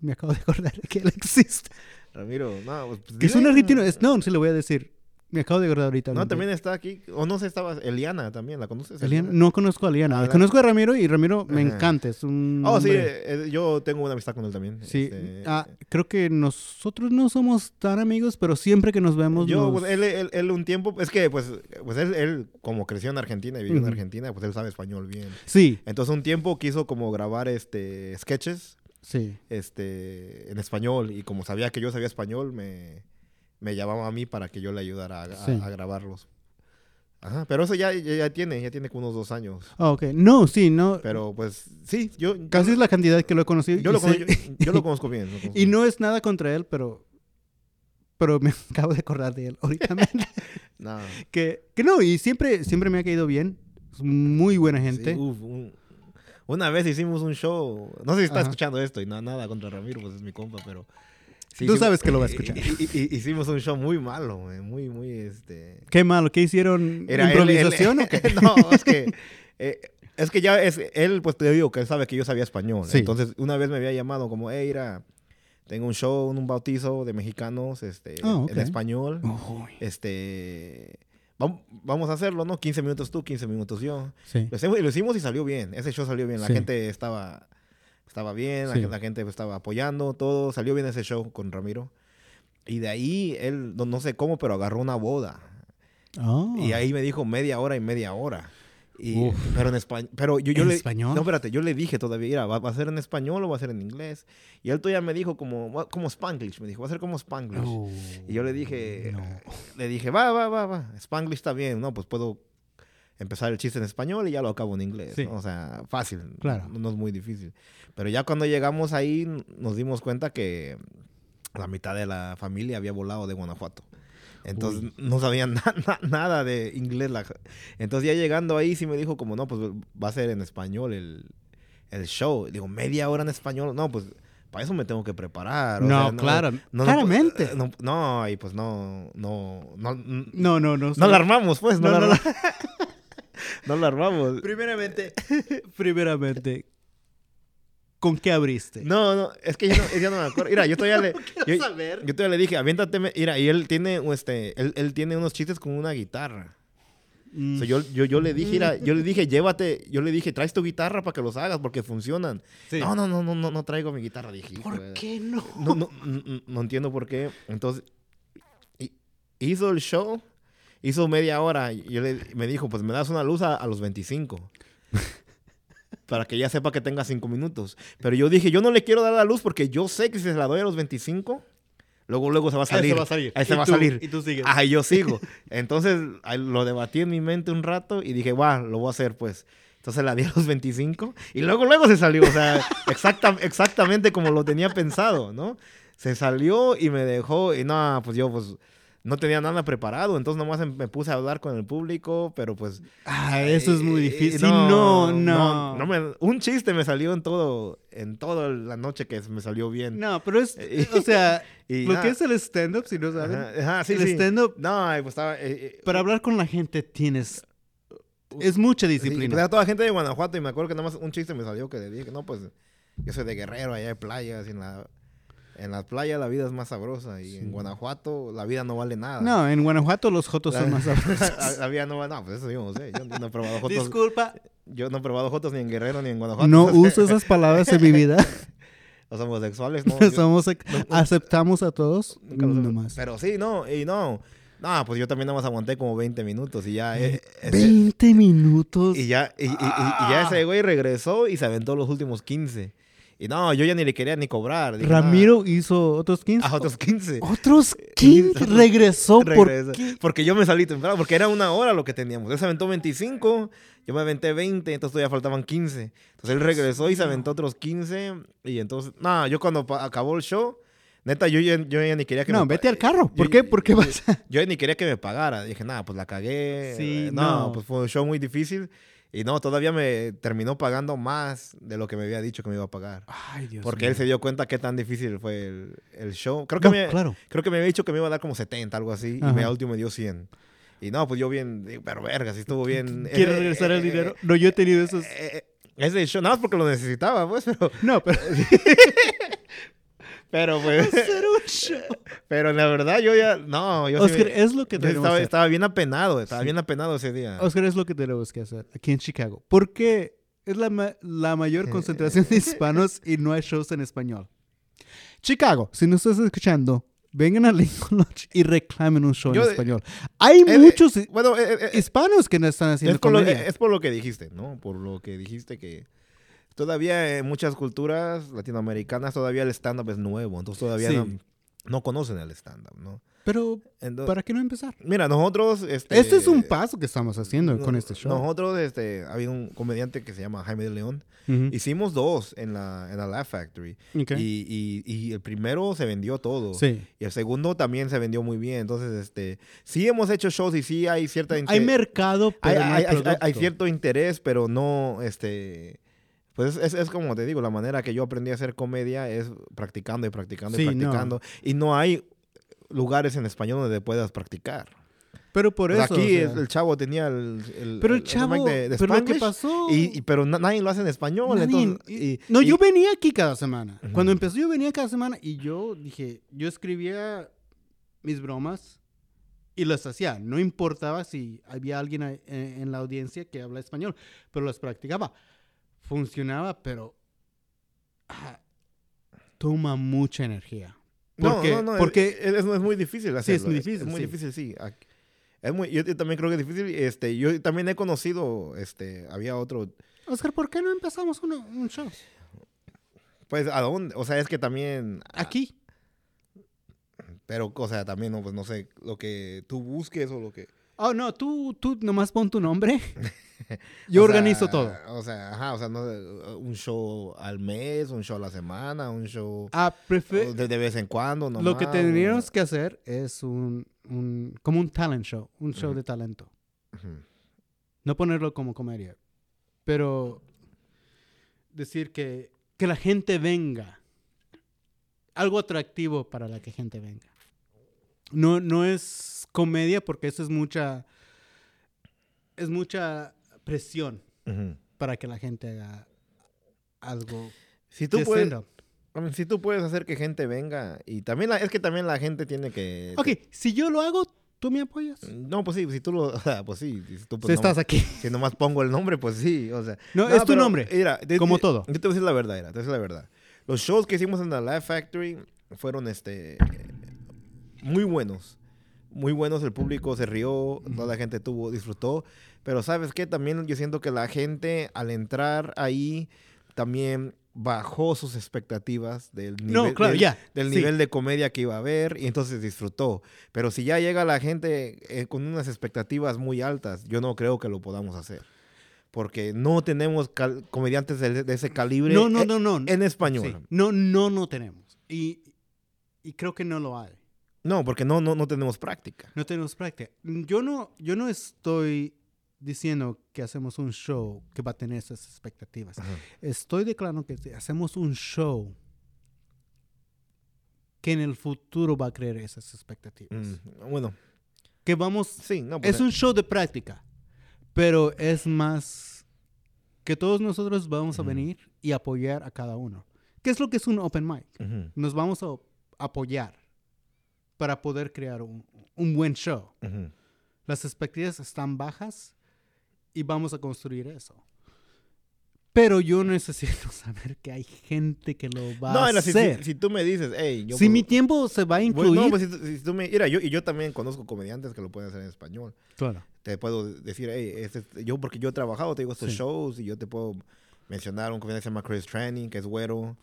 Me acabo de acordar que él existe. Ramiro, no, pues, Que es un argentino. Es, no, sí le voy a decir. Me acabo de acordar ahorita. No, también está aquí. O no sé, estaba Eliana también. ¿La conoces? Eliana- no conozco a Liana. Ah, conozco a Ramiro y Ramiro me Ajá. encanta. Es un. Oh, sí, hombre- eh, yo tengo una amistad con él también. Sí, Este, ah, creo que nosotros no somos tan amigos, pero siempre que nos vemos. Yo, nos- pues, él, él, él un tiempo, es que, pues, pues él, él, como creció en Argentina y vivió en Argentina, pues él sabe español bien. Sí, Entonces, un tiempo quiso como grabar, este, sketches, sí. este, en español. Y como sabía que yo sabía español, me, me llamaba a mí para que yo le ayudara a, a- Sí. a grabarlos. Ajá, pero eso ya, ya, ya tiene, ya tiene como unos dos años. Ah, ok. No, sí, no. Pero, pues, sí, yo... Casi yo, es la cantidad que lo he conocido. yo y lo, conozco, yo, yo lo conozco bien. lo conozco y bien. no es nada contra él, pero. Pero me acabo de acordar de él ahorita. No. que, que no, y siempre, siempre me ha caído bien. Es muy buena gente. Sí, uf, un- una vez hicimos un show, no sé si está Ajá. escuchando esto y no, nada contra Ramiro, pues es mi compa, pero... sí Tú sabes que lo va a escuchar. hicimos un show muy malo, muy, muy, este... Qué malo, ¿qué hicieron? Era él- ¿Improvisación él- o qué? no, es que... eh, es que ya es... Él, pues te digo que él sabe que yo sabía español. Sí. Entonces, una vez me había llamado como, hey, mira, tengo un show, un bautizo de mexicanos, este, Ah, ok. en español. Uy, Este... vam- Vamos a hacerlo, ¿no? 15 minutos tú, 15 minutos yo. sí. Lo hicimos, y lo hicimos y salió bien. Ese show salió bien. La Sí. gente estaba, estaba bien, la, Sí. la gente pues, estaba apoyando, todo. Salió bien ese show con Ramiro. Y de ahí él, no, no sé cómo, pero agarró una boda. Oh. Y ahí me dijo media hora y media hora. Y, pero en español. Pero yo, yo ¿En le, español? No, espérate, yo le dije todavía, mira, ¿va, va a ser en español o va a ser en inglés? Y él todavía me dijo como, "Va- como Spanglish. Me dijo, va a ser como Spanglish. Oh, Y yo le dije, no. le dije, va, va, va, va, Spanglish está bien, ¿no? Pues puedo empezar el chiste en español y ya lo acabo en inglés, Sí. ¿no? O sea, fácil, Claro. no, no es muy difícil. Pero ya cuando llegamos ahí nos dimos cuenta que la mitad de la familia había volado de Guanajuato. Entonces no sabían na- na- nada de inglés. la- Entonces ya llegando ahí sí me dijo como, no, pues va a ser en español el, el show. Digo, media hora en español. No, pues para eso me tengo que preparar. o No, sea, claro, no- no- claramente. No, no, y pues no, no, no, no, No, no, no. no la armamos, pues. No, No, la, no, la armamos. Primeramente, primeramente, ¿con qué abriste? No, no, es que ya no, me acuerdo. Mira, yo todavía le, yo, saber? yo todavía le dije, aviéntate, mira, y él tiene, este, él, él tiene unos chistes con una guitarra. Mm. O sea, yo, yo, yo le dije, mira, yo le dije, llévate, yo le dije, traes tu guitarra para que los hagas porque funcionan. Sí. No, no, no, no, no, no traigo mi guitarra, dije. ¿Por qué no? No, no, no, no- entiendo por qué. Entonces, hi- hizo el show, hizo media hora. Y yo le, me dijo, pues me das una luz a, a los 25. para que ya sepa que tenga 5 minutos. Pero yo dije, yo no le quiero dar la luz porque yo sé que si se la doy a los 25, luego, luego se va a Ahí se salir. va a salir. Ahí se va a salir. y tú sigues. Y yo sigo. Entonces ahí lo debatí en mi mente un rato y dije, va, lo voy a hacer pues. Entonces la di a los 25 y luego, luego se salió. O sea, exacta, exactamente como lo tenía pensado, ¿no? Se salió y me dejó y no, pues yo pues no tenía nada preparado. Entonces nomás em- me puse a hablar con el público, pero pues... Ah, eso es muy eh, difícil. No, no. no, no me- un chiste me salió en todo, en toda la noche que me salió bien. No, pero es, o sea, Y lo nada. que es el stand-up, si no saben, Ajá, ajá, sí, el sí. stand-up, No, pues estaba... eh, eh, para hablar con la gente tienes, es mucha Sí, disciplina. pues era toda gente de Guanajuato y me acuerdo que nada más un chiste me salió que le dije, no, pues yo soy de Guerrero, allá hay playas, y en, la, en las playas la vida es más sabrosa y en Guanajuato la vida no vale nada. no, en Guanajuato los jotos la, son más la, sabrosos. la vida no vale nada, pues eso yo no sé, yo no he probado jotos, Disculpa, yo no he probado jotos ni en Guerrero ni en Guanajuato. no uso esas palabras en mi vida. Los homosexuales, no. yo- Somos, aceptamos a todos, nunca los he- no más. Pero sí, no, y no. No, pues yo también nada más aguanté como 20 minutos y ya... eh, ese- 20 minutos. Y ya, y, y- y- y ya ese güey regresó y se aventó los últimos 15. Y no, yo ya ni le quería ni cobrar. Dije, Ramiro hizo otros 15. "Nah, a otros 15. Otros 15 regresó. ¿Por qué? Porque yo me salí temprano, porque era una hora lo que teníamos. Él se aventó 25, yo me aventé 20, entonces todavía faltaban 15. Entonces él regresó y se aventó otros 15. Y entonces, no, yo cuando acabó el show, neta, yo ya, yo ya ni quería que No, me vete al carro. ¿Por yo- qué? ¿Por qué vas? Yo ni quería que me pagara. Dije, nada, pues la cagué. Sí, no, no. pues fue un show muy difícil. Y no, todavía me terminó pagando más de lo que me había dicho que me iba a pagar. Ay, Dios Porque mío. él se dio cuenta qué tan difícil fue el, el show. Creo que, No, me, claro. creo que me había dicho que me iba a dar como 70, algo así. Y Ajá. me, al último me dio 100. Y no, pues yo bien, pero verga, sí estuvo bien. ¿Quieres Eh, regresar eh, el eh, dinero? No, yo he tenido esos... eh, eh, ese show, nada más porque lo necesitaba, pues, pero, No, pero... pero pues, hacer un show. pero la verdad yo ya, no, yo sí Oscar, me- es lo que tenemos estaba, que hacer. estaba bien apenado, estaba Sí. bien apenado ese día. Oscar, es lo que tenemos que hacer aquí en Chicago. Porque es la, ma- la mayor concentración de hispanos y no hay shows en español. Chicago, si nos estás escuchando, vengan a Lincoln Lodge y reclamen un show Yo en español. Hay Eh, muchos hi- Bueno, eh, eh, hispanos que no están haciendo es, por lo, es por lo que dijiste, ¿no? Por lo que dijiste que todavía en muchas culturas latinoamericanas todavía el stand-up es nuevo, entonces todavía Sí. no, no conocen el stand-up, ¿no? Pero, Entonces, ¿para qué no empezar? Mira, nosotros... Este, Este es un paso que estamos haciendo no- con este show. Nosotros, este, había un comediante que se llama Jaime de León. Hicimos dos en la, en la Laugh Factory. Y, y- y el primero se vendió todo. Sí. Y el segundo también se vendió muy bien. Entonces, este, sí hemos hecho shows y sí hay cierta... Hay mercado, hay, pero hay, hay- cierto interés, pero no, este... Pues es, es como te digo, la manera que yo aprendí a hacer comedia es practicando y practicando Sí, y no. practicando. Y no hay lugares en español donde puedas practicar. Pero por eso. aquí o sea, el, chavo tenía el, el- pero el el chavo, de, de pero lo que Spanglish, pasó. y, y- pero na- nadie lo hace en español. Nadie- entonces, y- no, y- yo venía aquí cada semana. Cuando empezó yo venía cada semana y yo dije, yo escribía mis bromas y las hacía. No importaba si había alguien ahí, eh, en la audiencia que habla español, pero las practicaba. Funcionaba, pero ah, toma mucha energía. No, Porque, no, no, porque es, es- es muy difícil Sí, es muy difícil, Es, muy sí. difícil, sí. Ac- Es muy, yo, yo también creo que es difícil. Este, yo también he conocido, este, había otro, Oscar, ¿por qué no empezamos uno- un show? pues, ¿a dónde? O sea, es que también, Aquí. pero, o sea, también, no, pues, no sé, lo que tú busques o lo que... Oh, no, tú, tú nomás pon tu nombre. Yo O sea, organizo todo. O sea, ajá, o sea, no, un show al mes, un show a la semana, un show Ah, prefe- de, de vez en cuando, Lo que tendríamos o- que hacer es un, un- como un talent show, un show de talento. No ponerlo como comedia. Pero decir que, que la gente venga. Algo atractivo para la que gente venga. No, no es comedia porque eso es mucha. Es mucha presión Ujú. para que la gente haga algo. Si tú de puedes, stand-up. I mean, si tú puedes hacer que gente venga y también la- es que también la gente tiene que Ok, si yo lo hago, ¿tú me apoyas? No, pues sí, si tú lo, pues sí, si tú Si pues, estás nomás- aquí. si nomás pongo el nombre, pues sí, o sea. No, es tu pero, nombre, Mira, te- como te- todo. Yo te voy a decir la verdad, mira, te voy a decir la verdad. Los shows que hicimos en la Laugh Factory fueron este muy buenos. Muy buenos, el público se rió, toda la gente tuvo, disfrutó. Pero ¿sabes qué? También yo siento que la gente al entrar ahí también bajó sus expectativas del nivel, No, claro, del, ya. del sí. nivel de comedia que iba a haber y entonces disfrutó. Pero si ya llega la gente eh, con unas expectativas muy altas, yo no creo que lo podamos hacer. Porque no tenemos comediantes de, de ese calibre No, no, eh, no, no. en español. Sí. No, no, no tenemos. Y, y creo que no lo hay. No, porque no, no, no tenemos práctica. No tenemos práctica. Yo no, yo no estoy diciendo que hacemos un show que va a tener esas expectativas. Estoy declarando que si hacemos un show que en el futuro va a crear esas expectativas. Mm, bueno, Que vamos... sí, no, pues, Es un show de práctica, pero es más que todos nosotros vamos a venir y apoyar a cada uno. ¿Qué es lo que es un open mic? Nos vamos a apoyar para poder crear un, un buen show. Las expectativas están bajas y vamos a construir eso. Pero yo necesito saber que hay gente que lo va No, a si, hacer. si- si tú me dices, hey, yo si puedo- mi tiempo se va a Pues, incluir... no, pues si, tú- si tú me... Mira, yo, y yo también conozco comediantes que lo pueden hacer en español. Claro. te puedo decir, hey, este, yo porque yo he trabajado, te digo estos Sí. shows y yo te puedo mencionar un comediante que se llama Chris Training, que es güero,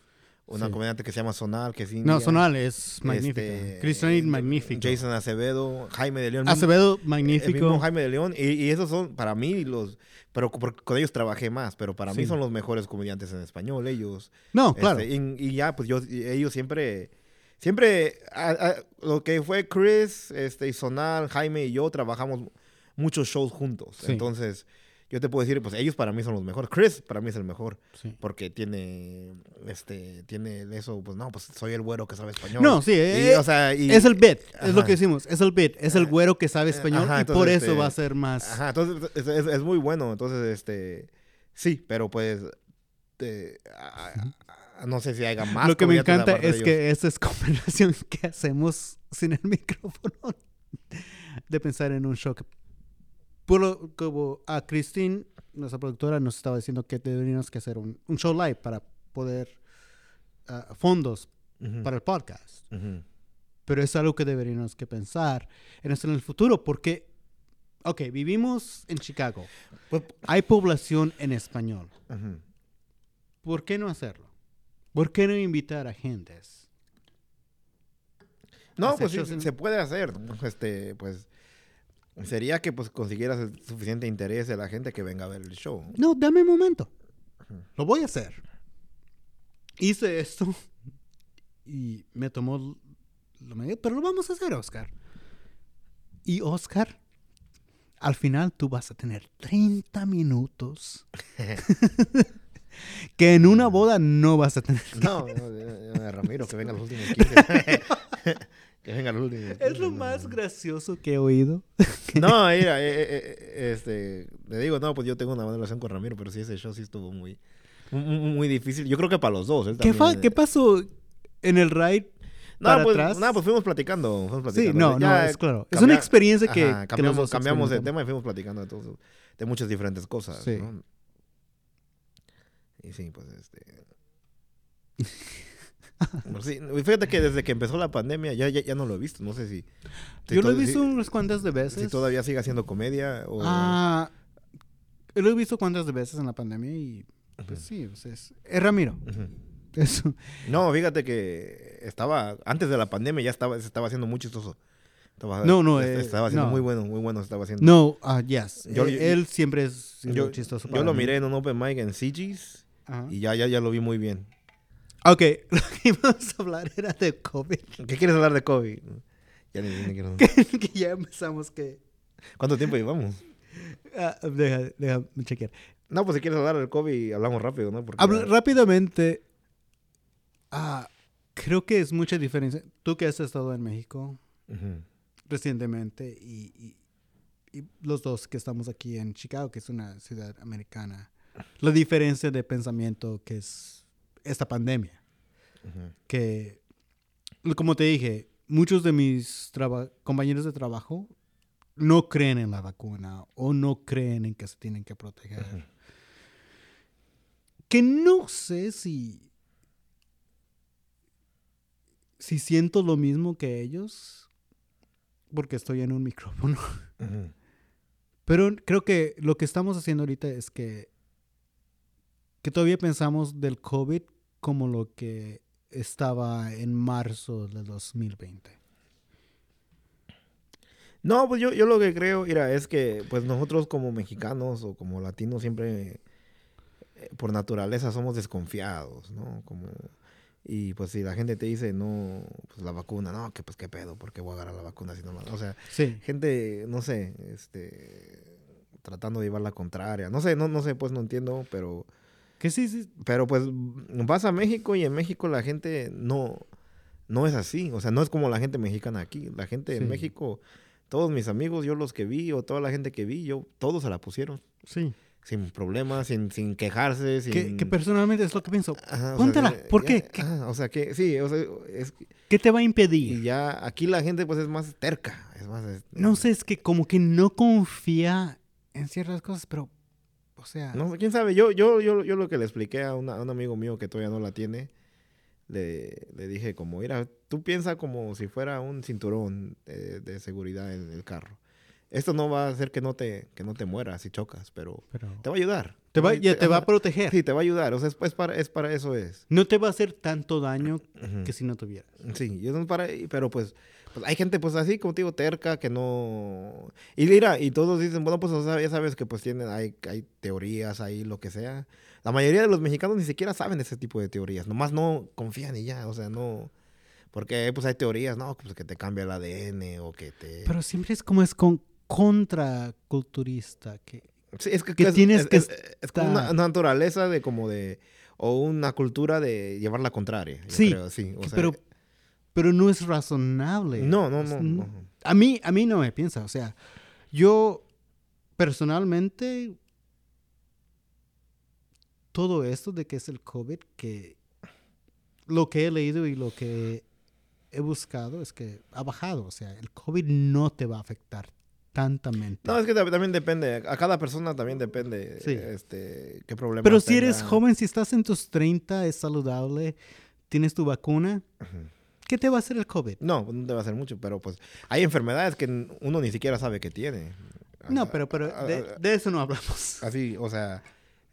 una Sí. comediante que se llama Sonal, que es india. No, Sonal es magnífica. este, Cristian eh, magnífico. Jason Acevedo, Jaime de León. el mismo- Acevedo, El mismo magnífico. Jaime de León. Y, y esos son, para mí, los... Pero porque con ellos trabajé más, pero para mí Sí. son los mejores comediantes en español, ellos. No, Este, claro. y, y ya, pues yo, ellos siempre, siempre, a- a- lo que fue Chris, este, y Sonal, Jaime y yo trabajamos muchos shows juntos. Sí. Entonces, yo te puedo decir, pues ellos para mí son los mejores. Chris para mí es el mejor, Sí. porque tiene, este, tiene eso, pues no, pues soy el güero que sabe español. No, sí, Y, eh, o sea, y- es el bit, es lo que decimos, es el bit, es el güero que sabe español Ajá, y por eso este, va a ser más... Ajá, entonces es, es- es muy bueno. Entonces, este, sí, pero pues, a- a- no sé si haya más. lo que me encanta es que esa es conversación que hacemos sin el micrófono de pensar en un show. que- por lo, como a Christine, nuestra productora, nos estaba diciendo que deberíamos que hacer un, un show live para poder ah, fondos Ujú, para el podcast. ujú. pero es algo que deberíamos que pensar en esto en el futuro, porque, ok, vivimos en Chicago, Pues, hay población en español, ujú. ¿por qué no hacerlo? ¿Por qué no invitar a gentes? No, pues sí, en- se puede hacer. Este, pues sería que pues consiguieras el suficiente interés de la gente que venga a ver el show. No, dame un momento, lo voy a hacer. Hice esto y me tomó lo medio, pero lo vamos a hacer, Oscar. Y Oscar, al final tú vas a tener 30 minutos que en una boda no vas a tener. No, no, eh, eh, Ramiro, que venga los últimos 15. que venga 15. Es lo más gracioso que he oído. No, mira, eh, eh, eh, este, le digo, no, pues yo tengo una buena relación con Ramiro, pero sí, ese show sí estuvo muy, muy, muy difícil. Yo creo que para los dos. él ¿Qué, también, fa-. ¿Qué pasó en el ride? No, para pues, atrás? no, pues fuimos platicando. Fuimos Sí, platicando. no, no, Ya, es claro. Es una experiencia que, Ajá, que cambiamos, cambiamos de tema y fuimos platicando de, todo- de muchas diferentes cosas. Sí. ¿no? Y sí, pues este. Pues sí, fíjate que desde que empezó la pandemia ya, ya, ya no lo he visto. No sé si. si Yo lo he to- si- visto unas cuantas de veces. Si todavía sigue haciendo comedia o. Ah, lo he visto cuantas de veces en la pandemia y pues sí, o sea, es, es Ramiro. Ujú. Eso. No, fíjate que estaba. Antes de la pandemia ya estaba, se estaba haciendo muy chistoso. Estaba, No, no, est- eh, Estaba haciendo no. muy bueno, muy bueno. Estaba haciendo. No, ah, yes. Yo- Eh, yo- él siempre es yo, chistoso. yo lo mí. miré en un open mic en CG's Ajá. y ya, ya, ya lo vi muy bien. Ok, lo que íbamos a hablar era de COVID. ¿Qué quieres hablar de COVID? Ya ni, ni quiero- que ya empezamos que... ¿Cuánto tiempo llevamos? Ah, deja, déjame chequear. No, pues si quieres hablar del COVID, hablamos rápido, ¿no? Porque Habla- rápidamente, ah, creo que es mucha diferencia. Tú que has estado en México Ujú. recientemente y, y- y los dos que estamos aquí en Chicago, que es una ciudad americana, la diferencia de pensamiento que es esta pandemia. Que, como te dije, muchos de mis compañeros de trabajo no creen en la vacuna o no creen en que se tienen que proteger. Que no sé si. Si siento lo mismo que ellos. Porque estoy en un micrófono. Pero creo que lo que estamos haciendo ahorita es que. Que todavía pensamos del COVID como lo que estaba en marzo del 2020. No, pues yo, yo lo que creo, mira, es que pues nosotros como mexicanos o como latinos siempre eh, por naturaleza somos desconfiados, ¿no? Como y pues si la gente te dice no, pues la vacuna, no, que pues qué pedo, ¿por qué voy a agarrar la vacuna si no me-?" O sea, Sí. gente, no sé, este tratando de llevar la contraria. No sé, no, no sé, pues no entiendo, pero Que sí, sí. pero pues vas a México y en México la gente no, no es así. O sea, no es como la gente mexicana aquí. La gente Sí. en México, todos mis amigos, yo los que vi o toda la gente que vi, yo, todos se la pusieron. Sí. Sin problemas, sin, sin quejarse, sin... Que, que personalmente es lo que pienso. Ajá, sea, ¿por ya- qué? ¿Qué- ajá, o sea, que sí, o sea, es, ¿Qué te va a y impedir? ya aquí la gente pues es más terca. Es más... es- No sé, es que como que no confía en ciertas cosas, pero. O sea. No, quién sabe, yo, yo, yo, yo lo que le expliqué a, una- a un amigo mío que todavía no la tiene, le, le dije como, mira, tú piensa como si fuera un cinturón eh, de seguridad en el carro. Esto no va a hacer que no te, que no te mueras si chocas, pero pero te va a ayudar. te va, ya te va a proteger. Sí, te va a ayudar, o sea, es, es para, es para eso es. No te va a hacer tanto daño Ujú. que si no tuvieras. Sí, y eso es para, pero pues, pues hay gente pues así, como te digo, terca, que no... Y mira, y todos dicen, bueno, pues ya sabes que pues tienen, hay, hay teorías ahí, lo que sea. La mayoría de los mexicanos ni siquiera saben ese tipo de teorías, nomás no confían y ya, o sea, no... Porque pues hay teorías, no, pues que te cambia el ADN o que te... Pero siempre es como es con contraculturista. Que, Sí, es que, que es- tienes es- que es- es como una naturaleza de como de... O una cultura de llevar la contraria. yo Sí, creo, sí. o que- sea, pero, pero no es razonable. No, no, no. no. A mí, a mí no me piensa. O sea, yo personalmente, todo esto de que es el COVID, que lo que he leído y lo que he buscado es que ha bajado. O sea, el COVID no te va a afectar tantamente. No, es que tam- también depende. A cada persona también depende Sí. este, qué problema Pero si eres joven, si estás en tus 30, es saludable, tienes tu vacuna, Ujú. ¿Qué te va a hacer el COVID? No, pues, no te va a hacer mucho, pero pues hay enfermedades que uno ni siquiera sabe que tiene. No, Ah, pero, pero ah, de, ah, de eso no hablamos. Así, o sea,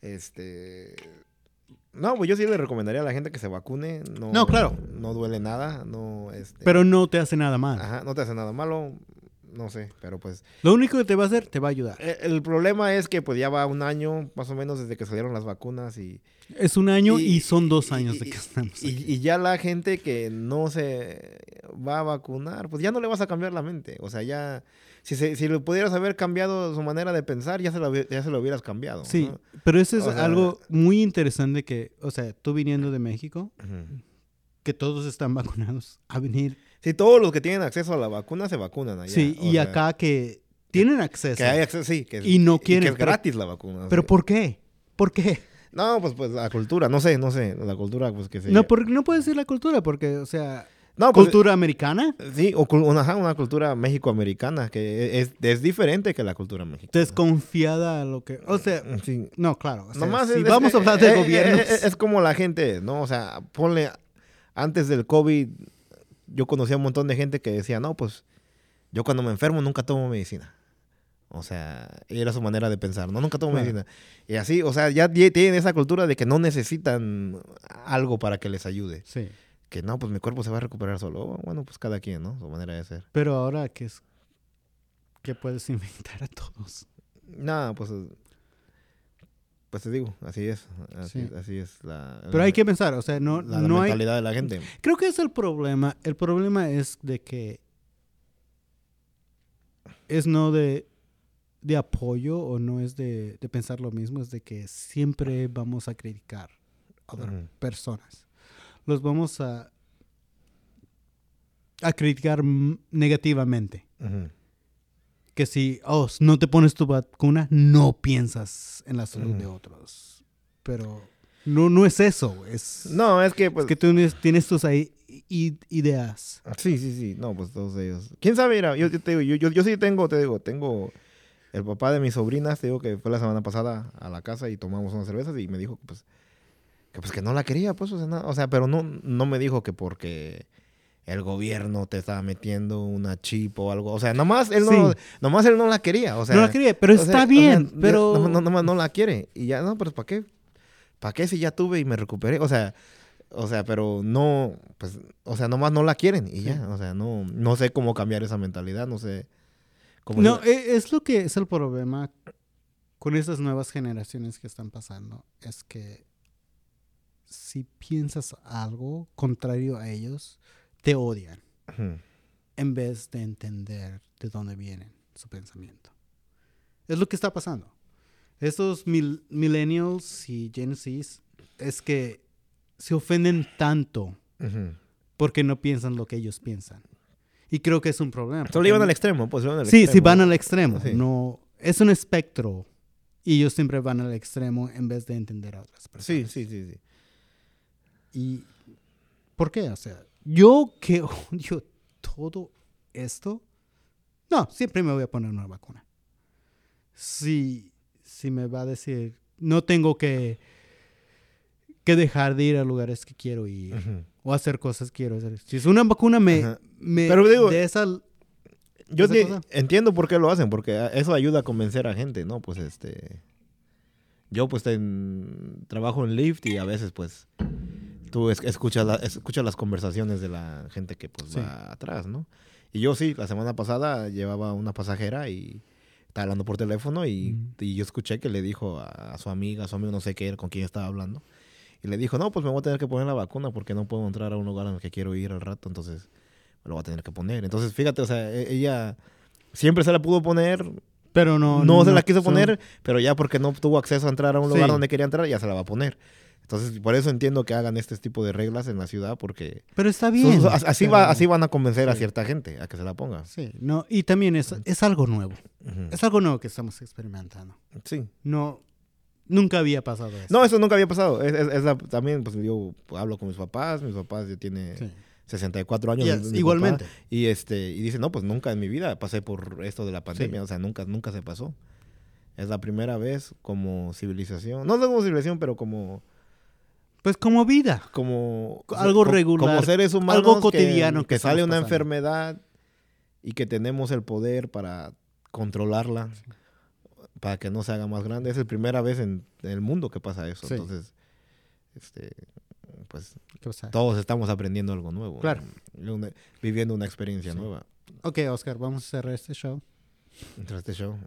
este... No, pues yo sí le recomendaría a la gente que se vacune. No, No, claro. No duele nada, no... Este, Pero no te hace nada mal. Ajá, no te hace nada malo, no sé, pero pues... Lo único que te va a hacer, te va a ayudar. eh, El problema es que pues ya va un año más o menos desde que salieron las vacunas y... Es un año y, Y- son dos años y- de que estamos Y, aquí. y ya la gente que no se va a vacunar, pues ya no le vas a cambiar la mente. O sea, ya, si, se, si le pudieras haber cambiado su manera de pensar, ya se lo, ya se lo hubieras cambiado. Sí, ¿no? pero eso es O sea- algo muy interesante que, o sea, tú viniendo de México, que todos están vacunados, a venir. Sí, todos los que tienen acceso a la vacuna se vacunan allá. sí, y sea, acá que tienen acceso. Que hay acceso, sí. Que, Y no que quieren, es pero- gratis la vacuna. Pero. ¿por qué? ¿Por qué? No, pues, pues la cultura, no sé, no sé. La cultura, pues que se... No, por- no puedes decir la cultura, porque, o sea, No, pues, cultura americana, Sí, o una, una cultura mexicoamericana que es, es diferente que la cultura mexicana. desconfiada a lo que, o sea, Sí, no, claro, o sea, Nomás si es- vamos es- a hablar de gobiernos, eh, Es, como la gente, ¿no? O sea, ponle. Antes del COVID, yo conocía un montón de gente que decía, no, pues yo cuando me enfermo nunca tomo medicina. O sea, era su manera de pensar, no, nunca tomo Claro. medicina. Y así, o sea, ya tie- tienen esa cultura de que no necesitan algo para que les ayude. sí, Que no, pues mi cuerpo se va a recuperar solo. Oh, Bueno, pues cada quien, ¿no? Su manera de ser. pero ahora que es, que puedes invitar a todos. Nada, pues. Pues te digo, así es. Así, Sí. así es la. Pero hay que pensar, o sea, no, la, hay, mentalidad de la gente. Creo que es el problema. El problema es de que es no de de apoyo o no es de, de pensar lo mismo, es de que siempre vamos a criticar a otras personas. Los vamos a, a criticar negativamente. Ujú. Que si oh, no te pones tu vacuna, no piensas en la salud de Ujú. otros. Pero no, no es eso. Es, No, es que pues... es que tú tienes, tus ahí ideas. Sí, sí, sí. No, pues todos ellos. ¿Quién sabe? Mira, yo, yo te digo, yo, yo, yo sí tengo, te digo, tengo el papá de mis sobrinas, te digo que fue la semana pasada a la casa y tomamos unas cervezas y me dijo que pues que, pues, que no la quería, pues, o sea, no- o sea, pero no, no me dijo que porque el gobierno te estaba metiendo una chip o algo. O sea, nomás él no, Sí. nomás él no la quería. O sea, no la quería, pero sea, está o sea, bien. pero No, no, nomás no la quiere. Y ya, no, pero ¿para qué? ¿Para qué si ya tuve y me recuperé? O sea, o sea, pero no, pues, o sea, nomás no la quieren y Sí. ya. O sea, no, no sé cómo cambiar esa mentalidad, no sé cómo... No, e- es lo que es el problema con estas nuevas generaciones que están pasando. Es que si piensas algo contrario a ellos, te odian en vez de entender de dónde viene su pensamiento. Es lo que está pasando. Estos mil- millennials y Gen Zs es que se ofenden tanto porque no piensan lo que ellos piensan. Y creo que es un problema. Solo llevan al extremo, pues al Sí, sí extremo. van al extremo. Sí. No, es un espectro. Y ellos siempre van al extremo en vez de entender a otras personas. Sí, sí, sí, sí. ¿Y por qué? O sea, yo que odio todo esto, no, siempre me voy a poner una vacuna. Si, si me va a decir, no tengo que, que dejar de ir a lugares que quiero ir o hacer cosas que quiero hacer. Si es una vacuna, me, me Pero digo- de esa Yo esa te- cosa. entiendo por qué lo hacen, porque eso ayuda a convencer a gente, ¿no? Pues este. Yo, pues, ten- trabajo en Lyft y a veces, pues, tú es- escuchas, la- escuchas las conversaciones de la gente que, pues, Sí. va atrás, ¿no? Y yo sí, la semana pasada llevaba una pasajera y estaba hablando por teléfono y, Ujú. y yo escuché que le dijo a, a su amiga, a su amigo, no sé qué, con quién estaba hablando. Y le dijo, no, pues me voy a tener que poner la vacuna porque no puedo entrar a un lugar en el que quiero ir al rato, entonces me lo voy a tener que poner. Entonces, fíjate, o sea, e- ella siempre se la pudo poner, Pero no. no, se la quiso poner, pero ya porque no tuvo acceso a entrar a un Sí. lugar donde quería entrar, ya se la va a poner. Entonces, por eso entiendo que hagan este tipo de reglas en la ciudad, porque Pero está bien. así, pero- va, así van a convencer a cierta gente a que se la ponga. Sí, no, y también es, es algo nuevo. Es algo nuevo que estamos experimentando. Sí. No, nunca había pasado eso. No, eso nunca había pasado. Es, es- es la- también, pues yo hablo con mis papás, mis papás ya tiene Sí. 64 años. Yes, igualmente. papá, y este y dice, no, pues nunca en mi vida pasé por esto de la pandemia. O sea, nunca, nunca se pasó. Es la primera vez como civilización. No como civilización, pero como... Pues como vida. como Algo regular, Como seres humanos. algo que- cotidiano Que, que sale estamos una pasando. enfermedad y que tenemos el poder para controlarla. Para que no se haga más grande. Es la primera vez en, en el mundo que pasa eso. Sí. Entonces, este, pues todos estamos aprendiendo algo nuevo. Claro. viviendo una experiencia Sí. nueva. Ok, Oscar, vamos a cerrar este show. Entre este show.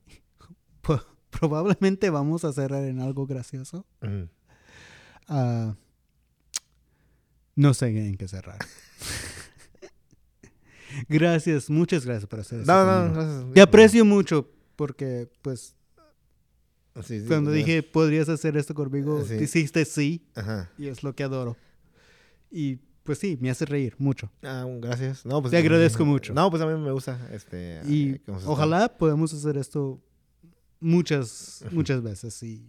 Pro- probablemente vamos a cerrar en algo gracioso. Ah, no sé en qué cerrar. gracias, muchas gracias por hacer esto. No, no, gracias. Te aprecio mucho porque, pues, Sí, sí, cuando gracias. dije podrías hacer esto conmigo, Sí. dijiste sí Ajá. y es lo que adoro. Y pues sí, me hace reír mucho. Ah, gracias. No, pues, Te agradezco mucho. No, pues a mí me gusta. Este, Y eh, que ojalá podamos hacer esto muchas, muchas veces y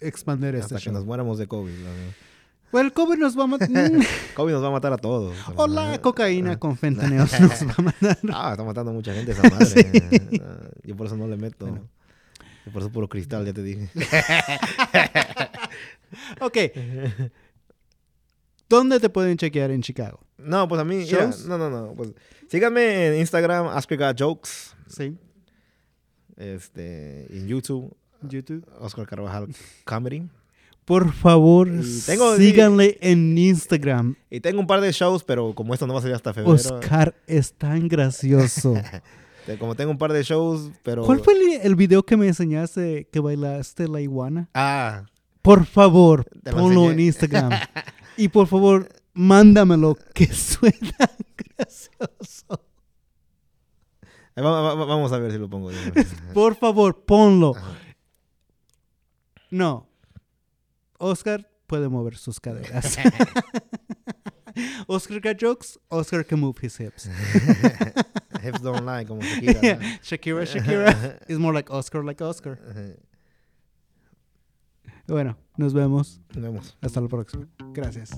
expandir este Hasta que show. nos muéramos de COVID. la Bueno, el COVID nos va a matar. Mm, COVID nos va a matar a todos. o la cocaína con fentanilo nos va a matar. Ah, está matando a mucha gente esa madre. Sí. Yo por eso no le meto. Bueno. Yo por eso puro cristal, ya te dije. Ok. ¿Dónde te pueden chequear en Chicago? No, pues a mí, mira, no, no, no. Pues, síganme en Instagram, God Jokes. Sí. Este, en YouTube, YouTube. Oscar Carvajal Comedy. Por favor, Y tengo- síganle en Instagram. Y tengo un par de shows, pero como esto no va a salir hasta febrero. Oscar es tan gracioso. Como tengo un par de shows, pero. ¿Cuál fue el, el video que me enseñaste que bailaste la iguana? Ah, Por favor, ponlo en. Instagram. y por favor, mándamelo, que suena gracioso. Eh, va- va- va- Vamos a ver si lo pongo. Por favor, ponlo. No. Oscar puede mover sus caderas. Oscar got jokes. Oscar can move his hips. Hips don't lie, como Shakira. ¿no? Shakira, Shakira. It's more like Oscar, like Oscar. Bueno, nos vemos. Nos vemos. Hasta la próxima. Gracias.